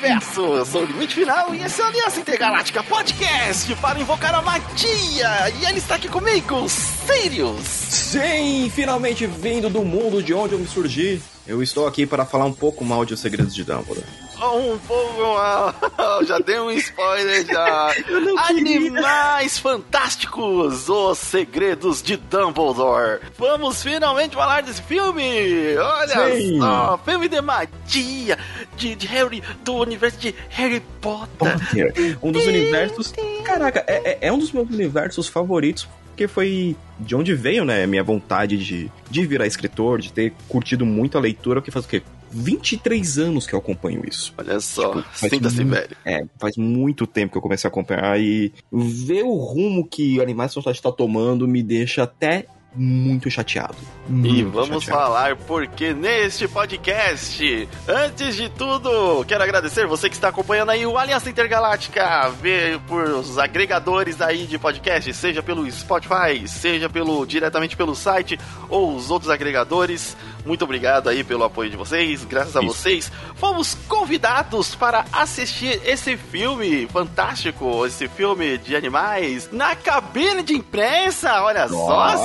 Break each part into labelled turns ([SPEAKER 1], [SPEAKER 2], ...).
[SPEAKER 1] universo! Eu sou o Limite Final e esse é o Aliança Intergaláctica Podcast para invocar a magia! E ele está aqui comigo, Sirius!
[SPEAKER 2] Sim, finalmente vindo do mundo de onde eu me surgi. Eu estou aqui para falar um pouco mal de Os Segredos de Dumbledore.
[SPEAKER 1] Um pouco mal, já dei um spoiler já. Animais Fantásticos, Os Segredos de Dumbledore. Vamos finalmente falar desse filme! Olha
[SPEAKER 2] Sim.
[SPEAKER 1] só, filme de magia, de, de Harry, do universo de Harry Potter.
[SPEAKER 2] Potter, um dos universos. Caraca, é, é- é um dos meus universos favoritos. Porque foi de onde veio, né, minha vontade de, de virar escritor, de ter curtido muito a leitura, porque faz o quê? 23 anos que eu acompanho isso.
[SPEAKER 1] Olha só,
[SPEAKER 2] Tipo,
[SPEAKER 1] sinta-se
[SPEAKER 2] muito-
[SPEAKER 1] velho.
[SPEAKER 2] É, faz muito tempo que eu comecei a acompanhar e ver o rumo que Animais Fantásticos está tomando me deixa até muito chateado.
[SPEAKER 1] E
[SPEAKER 2] Muito
[SPEAKER 1] vamos
[SPEAKER 2] chateado.
[SPEAKER 1] falar porque neste podcast, antes de tudo, quero agradecer você que está acompanhando aí o Aliança Intergaláctica, ver por os agregadores aí de podcast, seja pelo Spotify, seja pelo diretamente pelo site ou os outros agregadores. Muito obrigado aí pelo apoio de vocês. Graças a
[SPEAKER 2] Isso.
[SPEAKER 1] vocês, fomos convidados para assistir esse filme fantástico, esse filme de animais na cabine de imprensa. Olha só,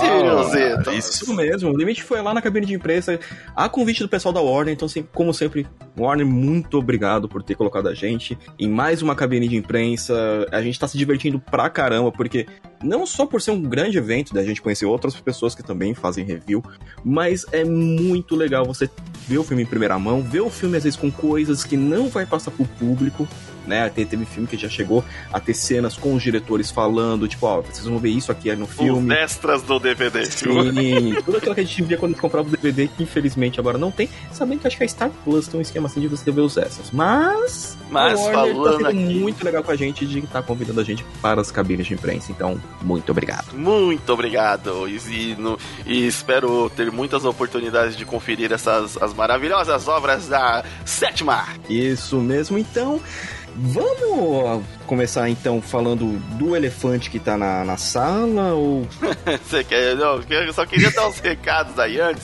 [SPEAKER 1] Siriusito.
[SPEAKER 2] Isso mesmo, o limite foi lá na cabine de imprensa, a convite do pessoal da Warner, então, assim, como sempre, Warner, muito obrigado por ter colocado a gente em mais uma cabine de imprensa. A gente tá se divertindo pra caramba, porque não só por ser um grande evento, da gente conhecer outras pessoas que também fazem review, mas é muito legal você ver o filme em primeira mão, ver o filme às vezes com coisas que não vai passar pro público. Né, Te- teve filme que já chegou a ter cenas com os diretores falando, tipo, ó, vocês vão ver isso aqui no
[SPEAKER 1] Os
[SPEAKER 2] filme.
[SPEAKER 1] extras do DVD.
[SPEAKER 2] Sim, tudo aquilo que a gente via quando a gente comprava o DVD, que infelizmente agora não tem. Sabendo que acho que a Star Plus tem um esquema assim de você ver os extras. Mas.
[SPEAKER 1] Mas
[SPEAKER 2] a Warner
[SPEAKER 1] falando
[SPEAKER 2] tá
[SPEAKER 1] aqui-
[SPEAKER 2] muito legal com a gente de estar convidando a gente para as cabines de imprensa. Então, muito obrigado.
[SPEAKER 1] Muito obrigado e, e no- e espero ter muitas oportunidades de conferir essas as maravilhosas obras da sétima.
[SPEAKER 2] Isso mesmo, então. Vamos começar então falando do elefante que tá na, na sala ou.
[SPEAKER 1] Você quer? Não, eu só queria dar uns recados aí antes.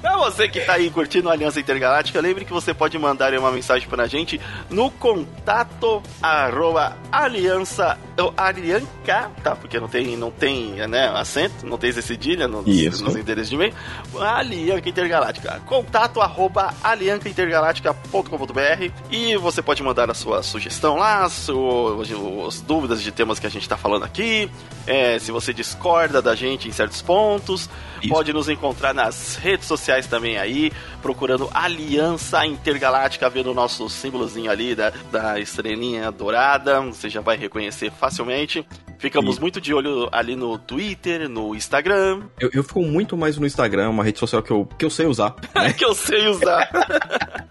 [SPEAKER 1] Pra você que tá aí curtindo a Aliança Intergaláctica, lembre que você pode mandar uma mensagem pra gente no contato arroba aliança alianca, tá? Porque não tem, não tem né, acento, não tem cedilha nos,
[SPEAKER 2] Isso.
[SPEAKER 1] nos endereços de e-mail. Alianca Intergaláctica. Contato arroba aliancaintergaláctica.com.br e você pode mandar a sua sugestão lá, su- as dúvidas de temas que a gente tá falando aqui. É, se você discorda da gente em certos pontos,
[SPEAKER 2] Isso.
[SPEAKER 1] pode nos encontrar nas redes sociais também aí, procurando Aliança Intergaláctica, vendo o nosso símbolozinho ali da, da estrelinha dourada, você já vai reconhecer facilmente. Ficamos
[SPEAKER 2] Isso.
[SPEAKER 1] muito de olho ali no Twitter, no Instagram,
[SPEAKER 2] Eu, eu fico muito mais no Instagram, uma rede social que eu, que eu sei usar. né?
[SPEAKER 1] que eu sei usar.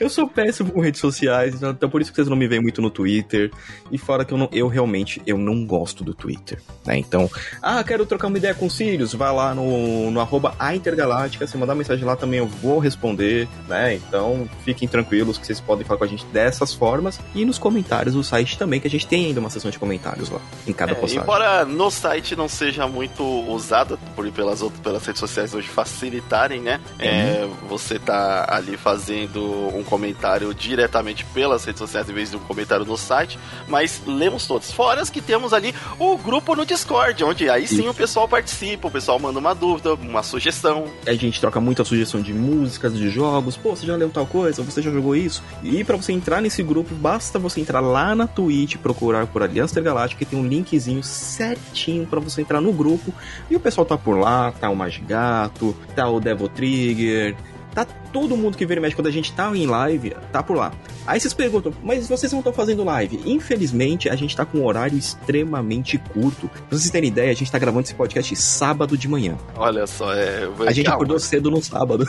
[SPEAKER 2] Eu sou péssimo com redes sociais, então então por isso que vocês não me veem muito no Twitter. E fora que eu, não, eu realmente eu não gosto do Twitter. Né? Então, ah, quero trocar uma ideia com o Sirius, vai lá no, no arroba a Intergaláctica, se mandar mensagem lá também eu vou responder, né? Então fiquem tranquilos que vocês podem falar com a gente dessas formas. E nos comentários do site também, que a gente tem ainda uma sessão de comentários lá, em cada
[SPEAKER 1] É,
[SPEAKER 2] postagem.
[SPEAKER 1] embora no site não seja muito usada por pelas outras pelas redes sociais hoje facilitarem, né? É, você tá ali fazendo um comentário diretamente pelas redes sociais em vez de um comentário no site, mas lemos todos. Fora as que temos ali o grupo no Discord, onde aí sim
[SPEAKER 2] Isso.
[SPEAKER 1] o pessoal participa, o pessoal manda uma dúvida, uma sugestão.
[SPEAKER 2] A gente troca muita sugestão de músicas, de jogos. Pô, você já leu tal coisa? Você já jogou isso? E pra você entrar nesse grupo, basta você entrar lá na Twitch, procurar por Aliança Intergaláctica, que tem um linkzinho certinho pra você entrar no grupo. E o pessoal tá por lá, tá o Magigato, tá o Devil Trigger, tá todo mundo que vira e mexe quando a gente tá em live, tá por lá. Aí vocês perguntam, mas vocês não estão fazendo live? Infelizmente, a gente tá com um horário extremamente curto. Pra vocês terem ideia, a gente tá gravando esse podcast sábado de manhã.
[SPEAKER 1] Olha só, é.
[SPEAKER 2] A gente
[SPEAKER 1] calma.
[SPEAKER 2] acordou cedo no sábado.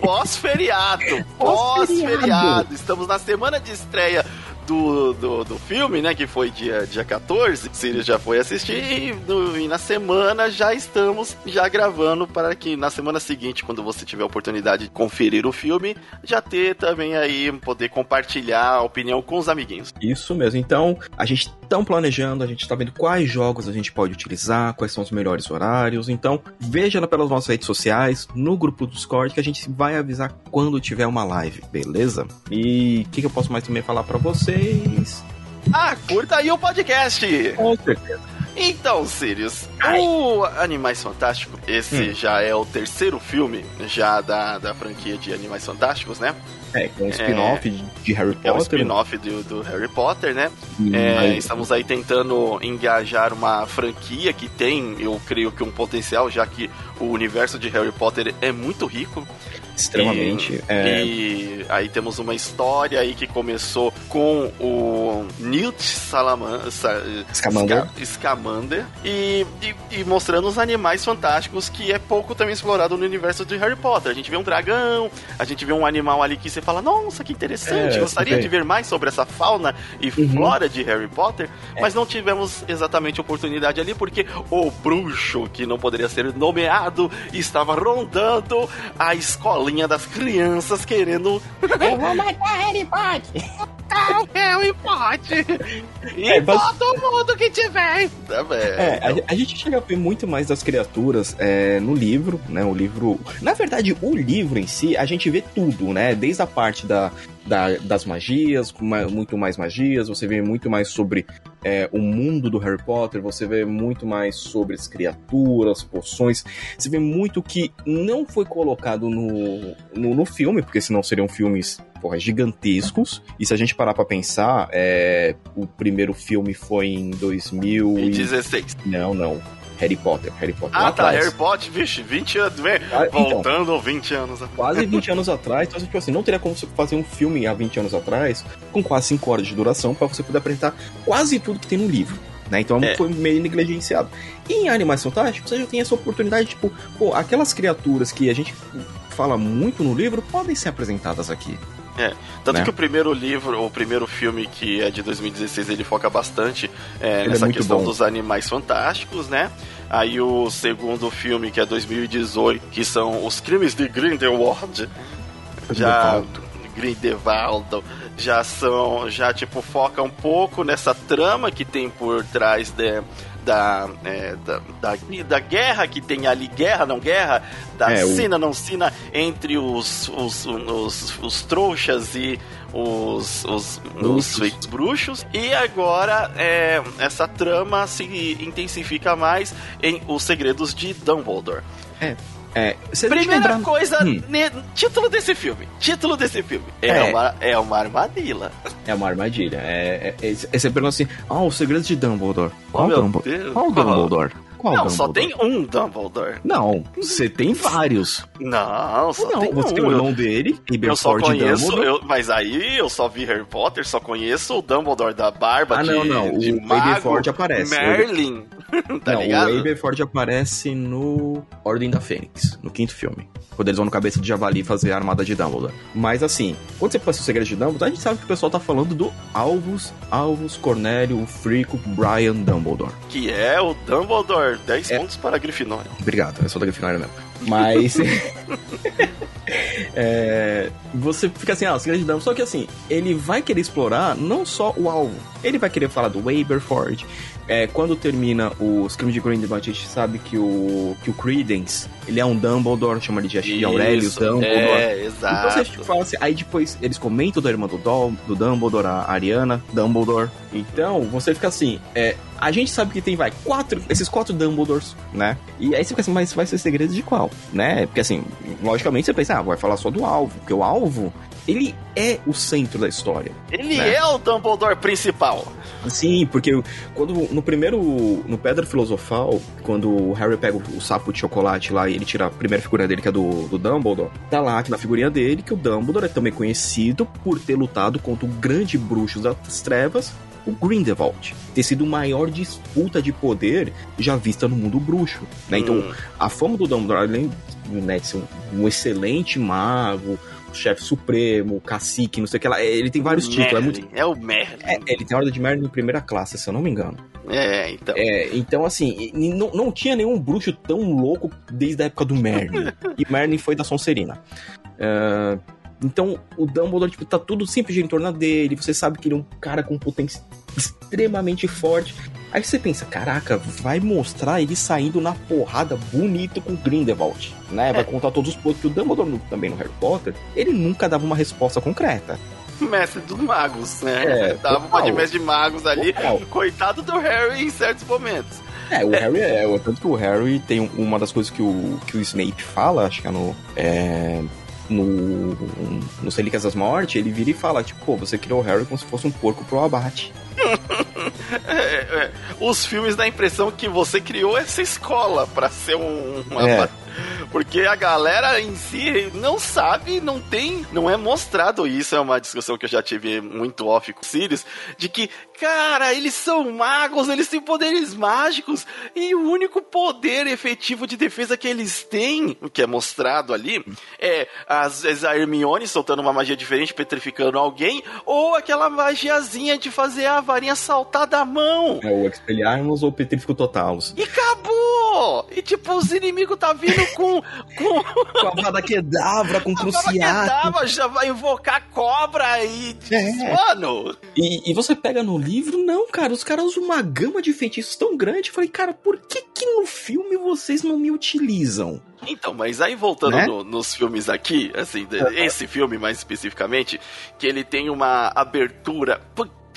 [SPEAKER 1] Pós-feriado.
[SPEAKER 2] Pós-feriado.
[SPEAKER 1] Pós-feriado. Estamos na semana de estreia do, do, do filme, né? Que foi dia, dia 14. Sirius já foi assistir e, no, e na semana já estamos já gravando para que na semana seguinte, quando você tiver a oportunidade de conferir o filme, já ter também aí, poder compartilhar a opinião com os amiguinhos.
[SPEAKER 2] Isso mesmo. Então, a gente tá planejando, a gente tá vendo quais jogos a gente pode utilizar, quais são os melhores horários. Então, veja pelas nossas redes sociais, no grupo do Discord, que a gente vai avisar quando tiver uma live, beleza? E o que, que, eu posso mais também falar para vocês?
[SPEAKER 1] Ah, curta aí o podcast!
[SPEAKER 2] Com certeza.
[SPEAKER 1] Então, Sirius, o Animais Fantásticos, esse hum. já é o terceiro filme já da, da franquia de Animais Fantásticos, né?
[SPEAKER 2] É, é um spin-off é, de Harry Potter. É
[SPEAKER 1] um spin-off do, do, Harry Potter, né? Hum, é, estamos aí tentando engajar uma franquia que tem, eu creio que um potencial, já que o universo de Harry Potter é muito rico.
[SPEAKER 2] Extremamente.
[SPEAKER 1] E, é... e, aí temos uma história aí que começou com o Newt Salaman
[SPEAKER 2] Scamander,
[SPEAKER 1] Scamander e, e, e, mostrando os animais fantásticos que é pouco também explorado no universo de Harry Potter. A gente vê um dragão, a gente vê um animal ali que você fala, nossa, que interessante, é, gostaria de ver mais sobre essa fauna e uhum. flora de Harry Potter, é. mas não tivemos exatamente oportunidade ali porque o bruxo, que não poderia ser nomeado, estava rondando a escola escolinha das crianças querendo.
[SPEAKER 3] Eu vou matar Harry Potter!
[SPEAKER 1] Matar Harry Potter! E é, mas... todo mundo que tiver!
[SPEAKER 2] Tá é, a, a, gente chega a ver muito mais das criaturas é, no livro, né? O livro. Na verdade, o livro em si, a gente vê tudo, né? Desde a parte da, da, das magias, muito mais magias, você vê muito mais sobre é, o mundo do Harry Potter, você vê muito mais sobre as criaturas, poções, você vê muito que não foi colocado no, no, no filme, porque senão seriam filmes porra, gigantescos. E se a gente parar pra pensar, é, o primeiro filme foi em 2016.
[SPEAKER 1] E...
[SPEAKER 2] Não, não. Harry Potter. Harry Potter.
[SPEAKER 1] Ah, tá. Harry Potter, vixe, 20 anos. Ah, então. voltando então, 20 anos
[SPEAKER 2] Quase 20 anos atrás. Então, tipo assim, não teria como você fazer um filme há 20 anos atrás com quase 5 horas de duração para você poder apresentar quase tudo que tem no livro. Né? Então é. foi meio negligenciado. E em Animais Fantásticos, você já tem essa oportunidade, tipo, pô, aquelas criaturas que a gente fala muito no livro podem ser apresentadas aqui.
[SPEAKER 1] É, tanto né? que o primeiro livro, o primeiro filme que é de 2016, ele foca bastante é, nessa é questão bom. dos animais fantásticos, né? Aí o segundo filme, que é 2018, que são os crimes de Grindelwald, já Grindelwald, já são, já tipo foca um pouco nessa trama que tem por trás de da, é, da, da, da, guerra que tem ali, guerra não guerra, da é, cena o... não cena entre os, os, os, os trouxas e os, os, bruxos. os bruxos. E agora é, essa trama se intensifica mais em Os Segredos de Dumbledore.
[SPEAKER 2] É. É,
[SPEAKER 1] Primeira lembrar... coisa, hum. ne, título desse filme. Título desse filme. É, é, Uma, é uma armadilha.
[SPEAKER 2] É uma armadilha. É, é, é, você pergunta assim: Ah, oh, os segredos de Dumbledore. Qual, oh, Dumbledore? Qual Dumbledore? Qual
[SPEAKER 1] não,
[SPEAKER 2] Dumbledore?
[SPEAKER 1] só tem um Dumbledore.
[SPEAKER 2] Não, você tem vários.
[SPEAKER 1] Não, só
[SPEAKER 2] não,
[SPEAKER 1] tem
[SPEAKER 2] você
[SPEAKER 1] um.
[SPEAKER 2] tem o irmão dele,
[SPEAKER 1] eu só conheço, eu, mas aí eu só vi Harry Potter, só conheço o Dumbledore da barba
[SPEAKER 2] ah,
[SPEAKER 1] de,
[SPEAKER 2] não, não.
[SPEAKER 1] de
[SPEAKER 2] o
[SPEAKER 1] mago,
[SPEAKER 2] aparece.
[SPEAKER 1] Merlin. tá
[SPEAKER 2] não,
[SPEAKER 1] ligado?
[SPEAKER 2] o Aberford aparece no Ordem da Fênix, no quinto filme. Quando eles vão no cabeça de javali fazer a armada de Dumbledore. Mas assim, quando você passa o segredo de Dumbledore, a gente sabe que o pessoal tá falando do Alvus, Alvus Cornélio, o Frico, Brian Dumbledore.
[SPEAKER 1] Que é o Dumbledore, 10 é... pontos para a Grifinória.
[SPEAKER 2] Obrigado, eu sou da Grifinória mesmo. Mas. é, você fica assim, ah, o segredo de Dumbledore. Só que assim, ele vai querer explorar não só o alvo, ele vai querer falar do Waberford, é, quando termina os crimes de Grindelwald, a gente sabe que o, que o Credence, ele é um Dumbledore, chama ele de Isso, Aurelius Dumbledore. É,
[SPEAKER 1] exato.
[SPEAKER 2] Então, você fala assim, aí depois eles comentam da irmã do, Dol, do Dumbledore, a Ariana Dumbledore. Então, você fica assim, é, a gente sabe que tem, vai, quatro, esses quatro Dumbledores, né? E aí você fica assim, mas vai ser segredo de qual, né? Porque assim, logicamente você pensa, ah, vai falar só do alvo, porque o alvo, ele é o centro da história.
[SPEAKER 1] Ele né? é o Dumbledore principal.
[SPEAKER 2] Sim, porque quando no primeiro, no Pedra Filosofal, quando o Harry pega o, sapo de chocolate lá e ele tira a primeira figura dele, que é do, do Dumbledore, tá lá que na figurinha dele que o Dumbledore é também conhecido por ter lutado contra o grande bruxo das trevas, o Grindelwald. Ter sido a maior disputa de poder já vista no mundo bruxo. Né? Então, hum. a fama do Dumbledore, além né, de ser um, um excelente mago, chefe supremo, cacique, não sei o que lá. Ele tem vários títulos. É, muito...
[SPEAKER 1] é o Merlin.
[SPEAKER 2] É, ele tem a ordem de Merlin em primeira classe, se eu não me engano.
[SPEAKER 1] É, então.
[SPEAKER 2] É, então, assim, não, não tinha nenhum bruxo tão louco desde a época do Merlin. e Merlin foi da Sonserina. Uh, então, o Dumbledore, tipo, tá tudo sempre em torno dele. Você sabe que ele é um cara com potência extremamente forte. Aí você pensa, caraca, vai mostrar ele saindo na porrada bonito com Grindelwald, né? Vai é. contar todos os pontos que o Dumbledore também no Harry Potter, ele nunca dava uma resposta concreta.
[SPEAKER 1] Mestre dos magos, né? É, dava uma de mestre de magos ali. Total. Coitado do Harry em certos momentos.
[SPEAKER 2] É, o Harry é. Tanto que o Harry tem uma das coisas que o, que o Snape fala, acho que é no. É, no, no Relíquias das Mortes, ele vira e fala, tipo, pô, você criou o Harry como se fosse um porco pro abate.
[SPEAKER 1] é, é, os filmes dá a impressão que você criou essa escola para ser um, uma é. Porque a galera em si não sabe, não tem, não é mostrado isso. É uma discussão que eu já tive muito off com o Sirius, de que, cara, eles são magos, eles têm poderes mágicos, e o único poder efetivo de defesa que eles têm, o que é mostrado ali, é às vezes a Hermione soltando uma magia diferente, petrificando alguém, ou aquela magiazinha de fazer a varinha saltar da mão.
[SPEAKER 2] É o Expelliarmus ou Petrífico Totalos.
[SPEAKER 1] E acabou! E tipo, os inimigos tá vindo com. Com,
[SPEAKER 2] com a Vada Kedavra, com Cruciato.
[SPEAKER 1] já vai invocar cobra e. É. Mano!
[SPEAKER 2] E, e, você pega no livro, não, cara, os caras usam uma gama de feitiços tão grande. Eu falei, cara, por que que no filme vocês não me utilizam?
[SPEAKER 1] Então, mas aí voltando né? no, nos filmes aqui, assim, esse filme mais especificamente, que ele tem uma abertura.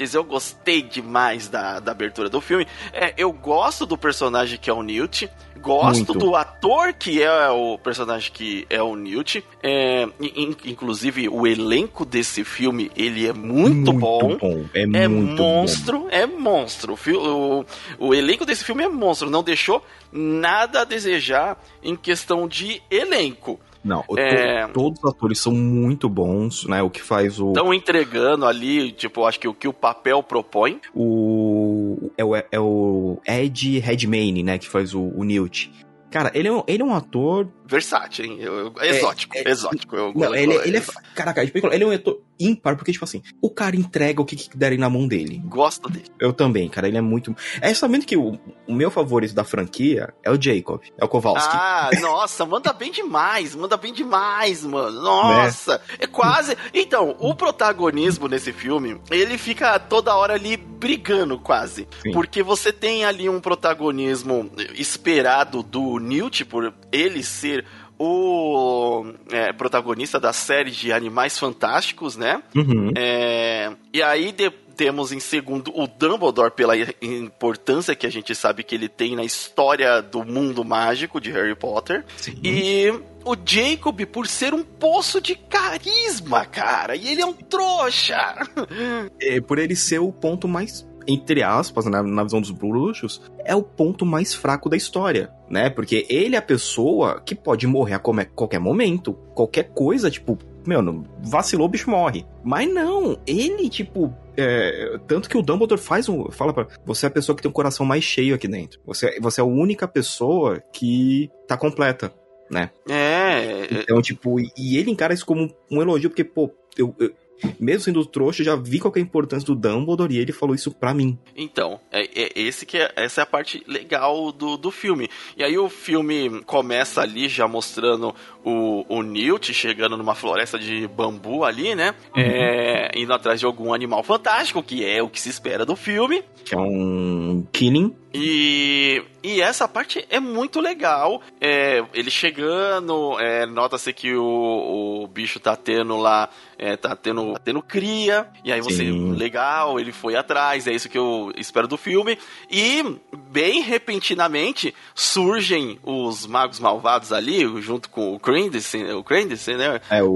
[SPEAKER 1] Putz, eu gostei demais da, da abertura do filme. É, eu gosto do personagem que é o Newt. Gosto Muito. do ator que é o personagem que é o Newt. É, in, inclusive, o elenco desse filme, ele é muito, muito bom. bom. É, é muito monstro, bom. é monstro. O, o elenco desse filme é monstro. Não deixou nada a desejar em questão de elenco.
[SPEAKER 2] Não, é... todos os atores são muito bons, né? O que faz o.
[SPEAKER 1] Estão entregando ali, tipo, acho que o que o papel propõe.
[SPEAKER 2] O. É o, é o Ed Redmayne, né? Que faz o, o Newt. Cara, ele é um, ele é um ator.
[SPEAKER 1] Versátil, hein? Eu, eu, exótico, é, é, exótico. Eu,
[SPEAKER 2] não, ele, ele é. Caraca, ele é um ator ímpar, porque, tipo assim, o cara entrega o que, que derem na mão dele.
[SPEAKER 1] Gosto dele.
[SPEAKER 2] Eu também, cara, ele é muito. É sabendo que o, o meu favorito da franquia é o Jacob, é o Kowalski.
[SPEAKER 1] Ah, nossa, manda bem demais, manda bem demais, mano. Nossa, né? é quase. Então, o protagonismo nesse filme, ele fica toda hora ali brigando, quase. Sim. Porque você tem ali um protagonismo esperado do Newt, por ele ser o é, protagonista da série de Animais Fantásticos, né?
[SPEAKER 2] Uhum.
[SPEAKER 1] É, e aí de, temos em segundo o Dumbledore pela importância que a gente sabe que ele tem na história do mundo mágico de Harry Potter. Sim. E o Jacob por ser um poço de carisma, cara. E ele é um trouxa.
[SPEAKER 2] É, por ele ser o ponto mais entre aspas, na, na visão dos bruxos, é o ponto mais fraco da história, né? Porque ele é a pessoa que pode morrer a qualquer momento. Qualquer coisa, tipo, meu, vacilou, o bicho morre. Mas não, ele, tipo, é, tanto que o Dumbledore faz um. Fala pra. Você é a pessoa que tem o coração mais cheio aqui dentro. Você, você é a única pessoa que tá completa, né?
[SPEAKER 1] É.
[SPEAKER 2] Então, tipo, e ele encara isso como um elogio, porque, pô, eu, eu mesmo sendo trouxa, já vi qual é a importância do Dumbledore e ele falou isso pra mim.
[SPEAKER 1] Então, é, é esse que é, essa é a parte legal do, do filme. E aí o filme começa ali já mostrando o, o Newt chegando numa floresta de bambu ali, né? Uhum. É, indo atrás de algum animal fantástico, que é o que se espera do filme.
[SPEAKER 2] Que é um Killing.
[SPEAKER 1] E, e essa parte é muito legal. É, ele chegando, é, nota-se que o, o bicho tá tendo lá, é, tá, tendo, tá tendo cria. E aí você, Sim. legal, ele foi atrás, é isso que eu espero do filme. E, bem repentinamente, surgem os magos malvados ali, junto com o Crandice, o Crandice, né?
[SPEAKER 2] É, o,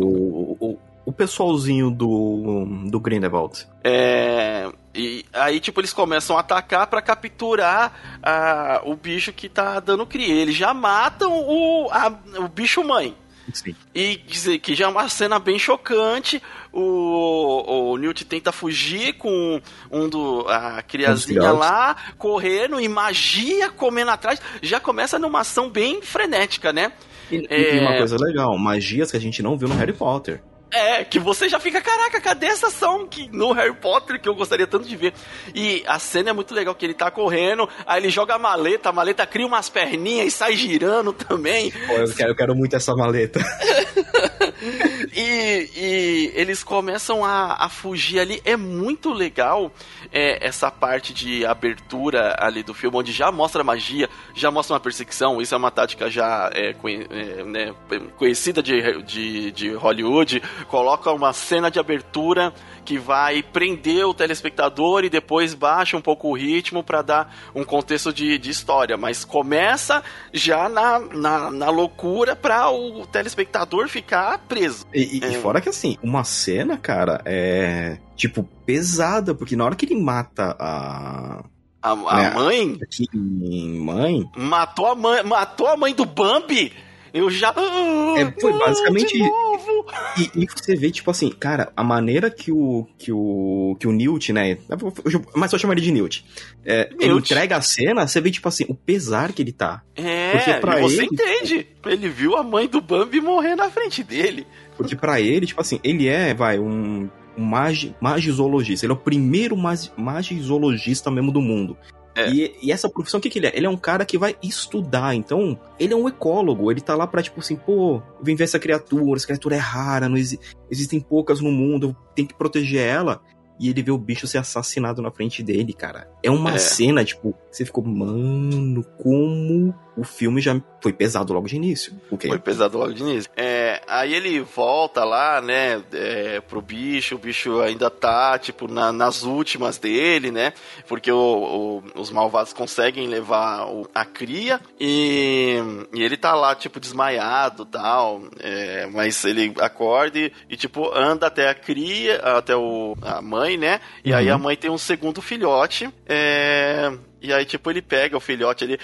[SPEAKER 2] o, o pessoalzinho do, do Grindelwald.
[SPEAKER 1] É... E aí, tipo, eles começam a atacar para capturar a, o bicho que tá dando cria. Eles já matam o, a, o bicho mãe.
[SPEAKER 2] Sim.
[SPEAKER 1] E dizer que já é uma cena bem chocante. O, o Newt tenta fugir com um do a criazinha lá, correndo e magia comendo atrás. Já começa numa ação bem frenética, né?
[SPEAKER 2] E, é... e uma coisa legal, magias que a gente não viu no Harry Potter.
[SPEAKER 1] É, que você já fica, caraca, cadê essa ação que no Harry Potter que eu gostaria tanto de ver? E a cena é muito legal, que ele tá correndo, aí ele joga a maleta, a maleta cria umas perninhas e sai girando também.
[SPEAKER 2] Pô, eu quero, eu quero muito essa maleta.
[SPEAKER 1] e, e, eles começam a, a, fugir ali. É muito legal é, essa parte de abertura ali do filme, onde já mostra magia, já mostra uma perseguição. Isso é uma tática já é, conhe, é, né, conhecida de, de, de Hollywood. Coloca uma cena de abertura que vai prender o telespectador e depois baixa um pouco o ritmo para dar um contexto de, de história. Mas começa já na, na, na loucura para o telespectador ficar preso.
[SPEAKER 2] E, e, é. fora que assim, uma cena, cara, é tipo pesada, porque na hora que ele mata a.
[SPEAKER 1] A, a né, mãe?
[SPEAKER 2] A mãe?
[SPEAKER 1] Matou a mãe, matou a mãe do Bambi? Eu já.
[SPEAKER 2] É, foi basicamente. E, e, você vê, tipo assim, cara, a maneira que o. que o. que o Newt, né? Mas só chamaria de Newt. É, Newt. Ele entrega a cena, você vê, tipo assim, o pesar que ele tá.
[SPEAKER 1] É, Porque pra você ele, entende. Ele viu a mãe do Bambi morrer na frente dele.
[SPEAKER 2] Porque para ele, tipo assim, ele é, vai, um um magi, magizoologista. Ele é o primeiro mag, magizoologista mesmo do mundo. É. E, e, essa profissão, o que, que ele é? Ele é um cara que vai estudar. Então, ele é um ecólogo. Ele tá lá pra, tipo assim, pô, vem ver essa criatura, essa criatura é rara, não exi existem poucas no mundo, tem que proteger ela. E ele vê o bicho ser assassinado na frente dele, cara. É uma é. cena, tipo, você ficou, mano, como o filme já foi pesado logo de início.
[SPEAKER 1] Okay? Foi pesado logo de início. É, aí ele volta lá, né, é, pro bicho, o bicho ainda tá, tipo, na, nas últimas dele, né, porque o, o, os malvados conseguem levar o, a cria e, e, ele tá lá, tipo, desmaiado tal, é, mas ele acorda e, e, tipo, anda até a cria, até o, a mãe, né, e uhum. aí a mãe tem um segundo filhote, é e aí, tipo, ele pega o filhote ali.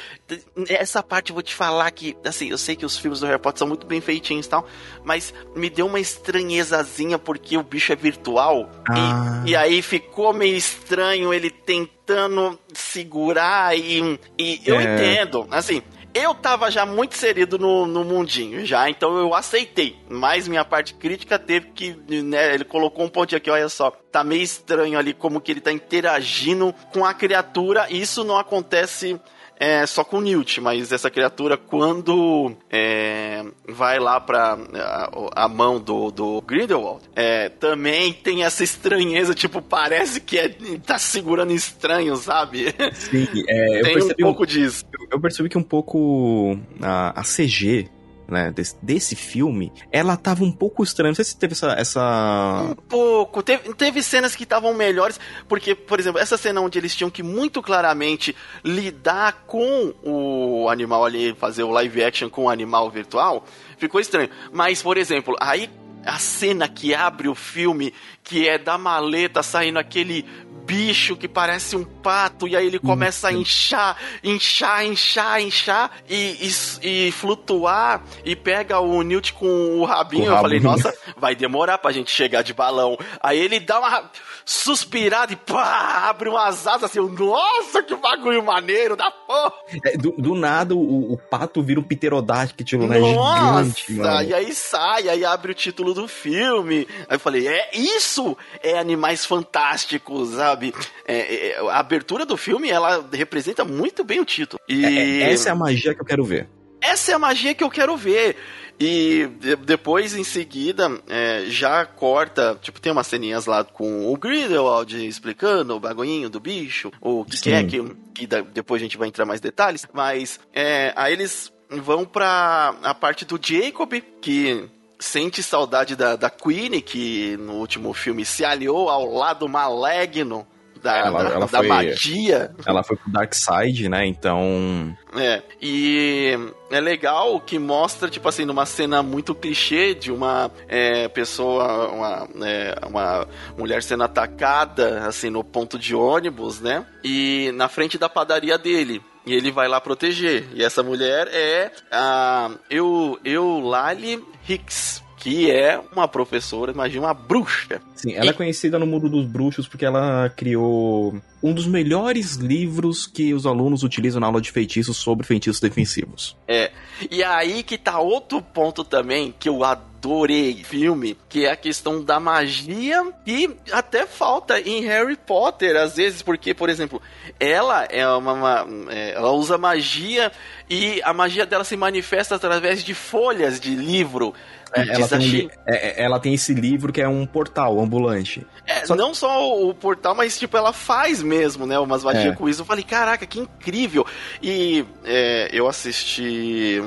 [SPEAKER 1] Essa parte eu vou te falar que, assim, eu sei que os filmes do Harry Potter são muito bem feitinhos e tal, mas me deu uma estranhezazinha porque o bicho é virtual. Ah. E, e aí ficou meio estranho ele tentando segurar e, e eu é. entendo, assim eu tava já muito inserido no, no mundinho, já, então eu aceitei. Mas minha parte crítica teve que, né, ele colocou um pontinho aqui, olha só, tá meio estranho ali como que ele tá interagindo com a criatura, e isso não acontece é só com Newt, mas essa criatura, quando é, vai lá pra a, a, mão do, do Grindelwald, é, também tem essa estranheza, tipo, parece que é, tá segurando estranho, sabe?
[SPEAKER 2] Sim, é,
[SPEAKER 1] tem um pouco disso.
[SPEAKER 2] Eu, eu percebi que um pouco a, a CG né, desse, desse, filme, ela tava um pouco estranha. Não sei se teve essa. essa...
[SPEAKER 1] Um pouco. Teve, teve cenas que estavam melhores, porque, por exemplo, essa cena onde eles tinham que muito claramente lidar com o animal ali, fazer o live action com o animal virtual, ficou estranho. Mas, por exemplo, aí a cena que abre o filme, que é da maleta saindo aquele bicho que parece um pato, e aí ele começa a inchar, inchar, inchar, inchar, e, e, e flutuar, e pega o Newt com o rabinho. Com eu falei, nossa, vai demorar pra gente chegar de balão. Aí ele dá uma suspirada e pá, abre umas asas assim, nossa, que bagulho maneiro da porra.
[SPEAKER 2] É, do, do, nada o, o, pato vira um pterodáctilo, né?
[SPEAKER 1] Nossa, gigante, mano. e aí sai, aí abre o título do filme. Aí eu falei, é isso é Animais Fantásticos, sabe? É, é, a abertura do filme, ela representa muito bem o título.
[SPEAKER 2] E... É, é, essa é a magia que eu quero ver.
[SPEAKER 1] Essa é a magia que eu quero ver. E depois, em seguida, é, já corta. Tipo, tem umas ceninhas lá com o Grindelwald explicando o bagulhinho do bicho, o que, que é, que, que depois a gente vai entrar mais detalhes. Mas é, aí eles vão pra a parte do Jacob, que sente saudade da, da Queen, que no último filme se aliou ao lado maligno da, ela, da, ela da foi, magia.
[SPEAKER 2] Ela foi pro Dark Side, né? Então.
[SPEAKER 1] É. E é legal que mostra, tipo assim, numa cena muito clichê de uma é, pessoa, uma, é, uma mulher sendo atacada, assim, no ponto de ônibus, né? E na frente da padaria dele. E ele vai lá proteger. E essa mulher é a Eu, Eulalie Hicks que é uma professora, imagina, uma bruxa.
[SPEAKER 2] Sim, ela e... é conhecida no mundo dos bruxos porque ela criou um dos melhores livros que os alunos utilizam na aula de feitiços sobre feitiços defensivos.
[SPEAKER 1] É. E aí que tá outro ponto também que eu adorei filme, que é a questão da magia e até falta em Harry Potter, às vezes, porque, por exemplo, ela é uma, uma é, ela usa magia e a magia dela se manifesta através de folhas de livro.
[SPEAKER 2] É, ela, tem, é, é, ela, tem, esse livro que é um portal ambulante.
[SPEAKER 1] É, só... Não só o portal, mas tipo, ela faz mesmo, né? Umas magias é. com isso. Eu falei, caraca, que incrível! E é, eu assisti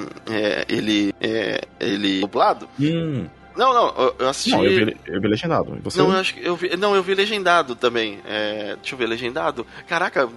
[SPEAKER 1] ele, ele dublado.
[SPEAKER 2] Hum.
[SPEAKER 1] Não, não, eu assisti. Não,
[SPEAKER 2] eu vi, eu vi legendado. Você...
[SPEAKER 1] Não, eu acho que eu vi, não, eu vi legendado também. É, deixa eu ver, legendado. Caraca,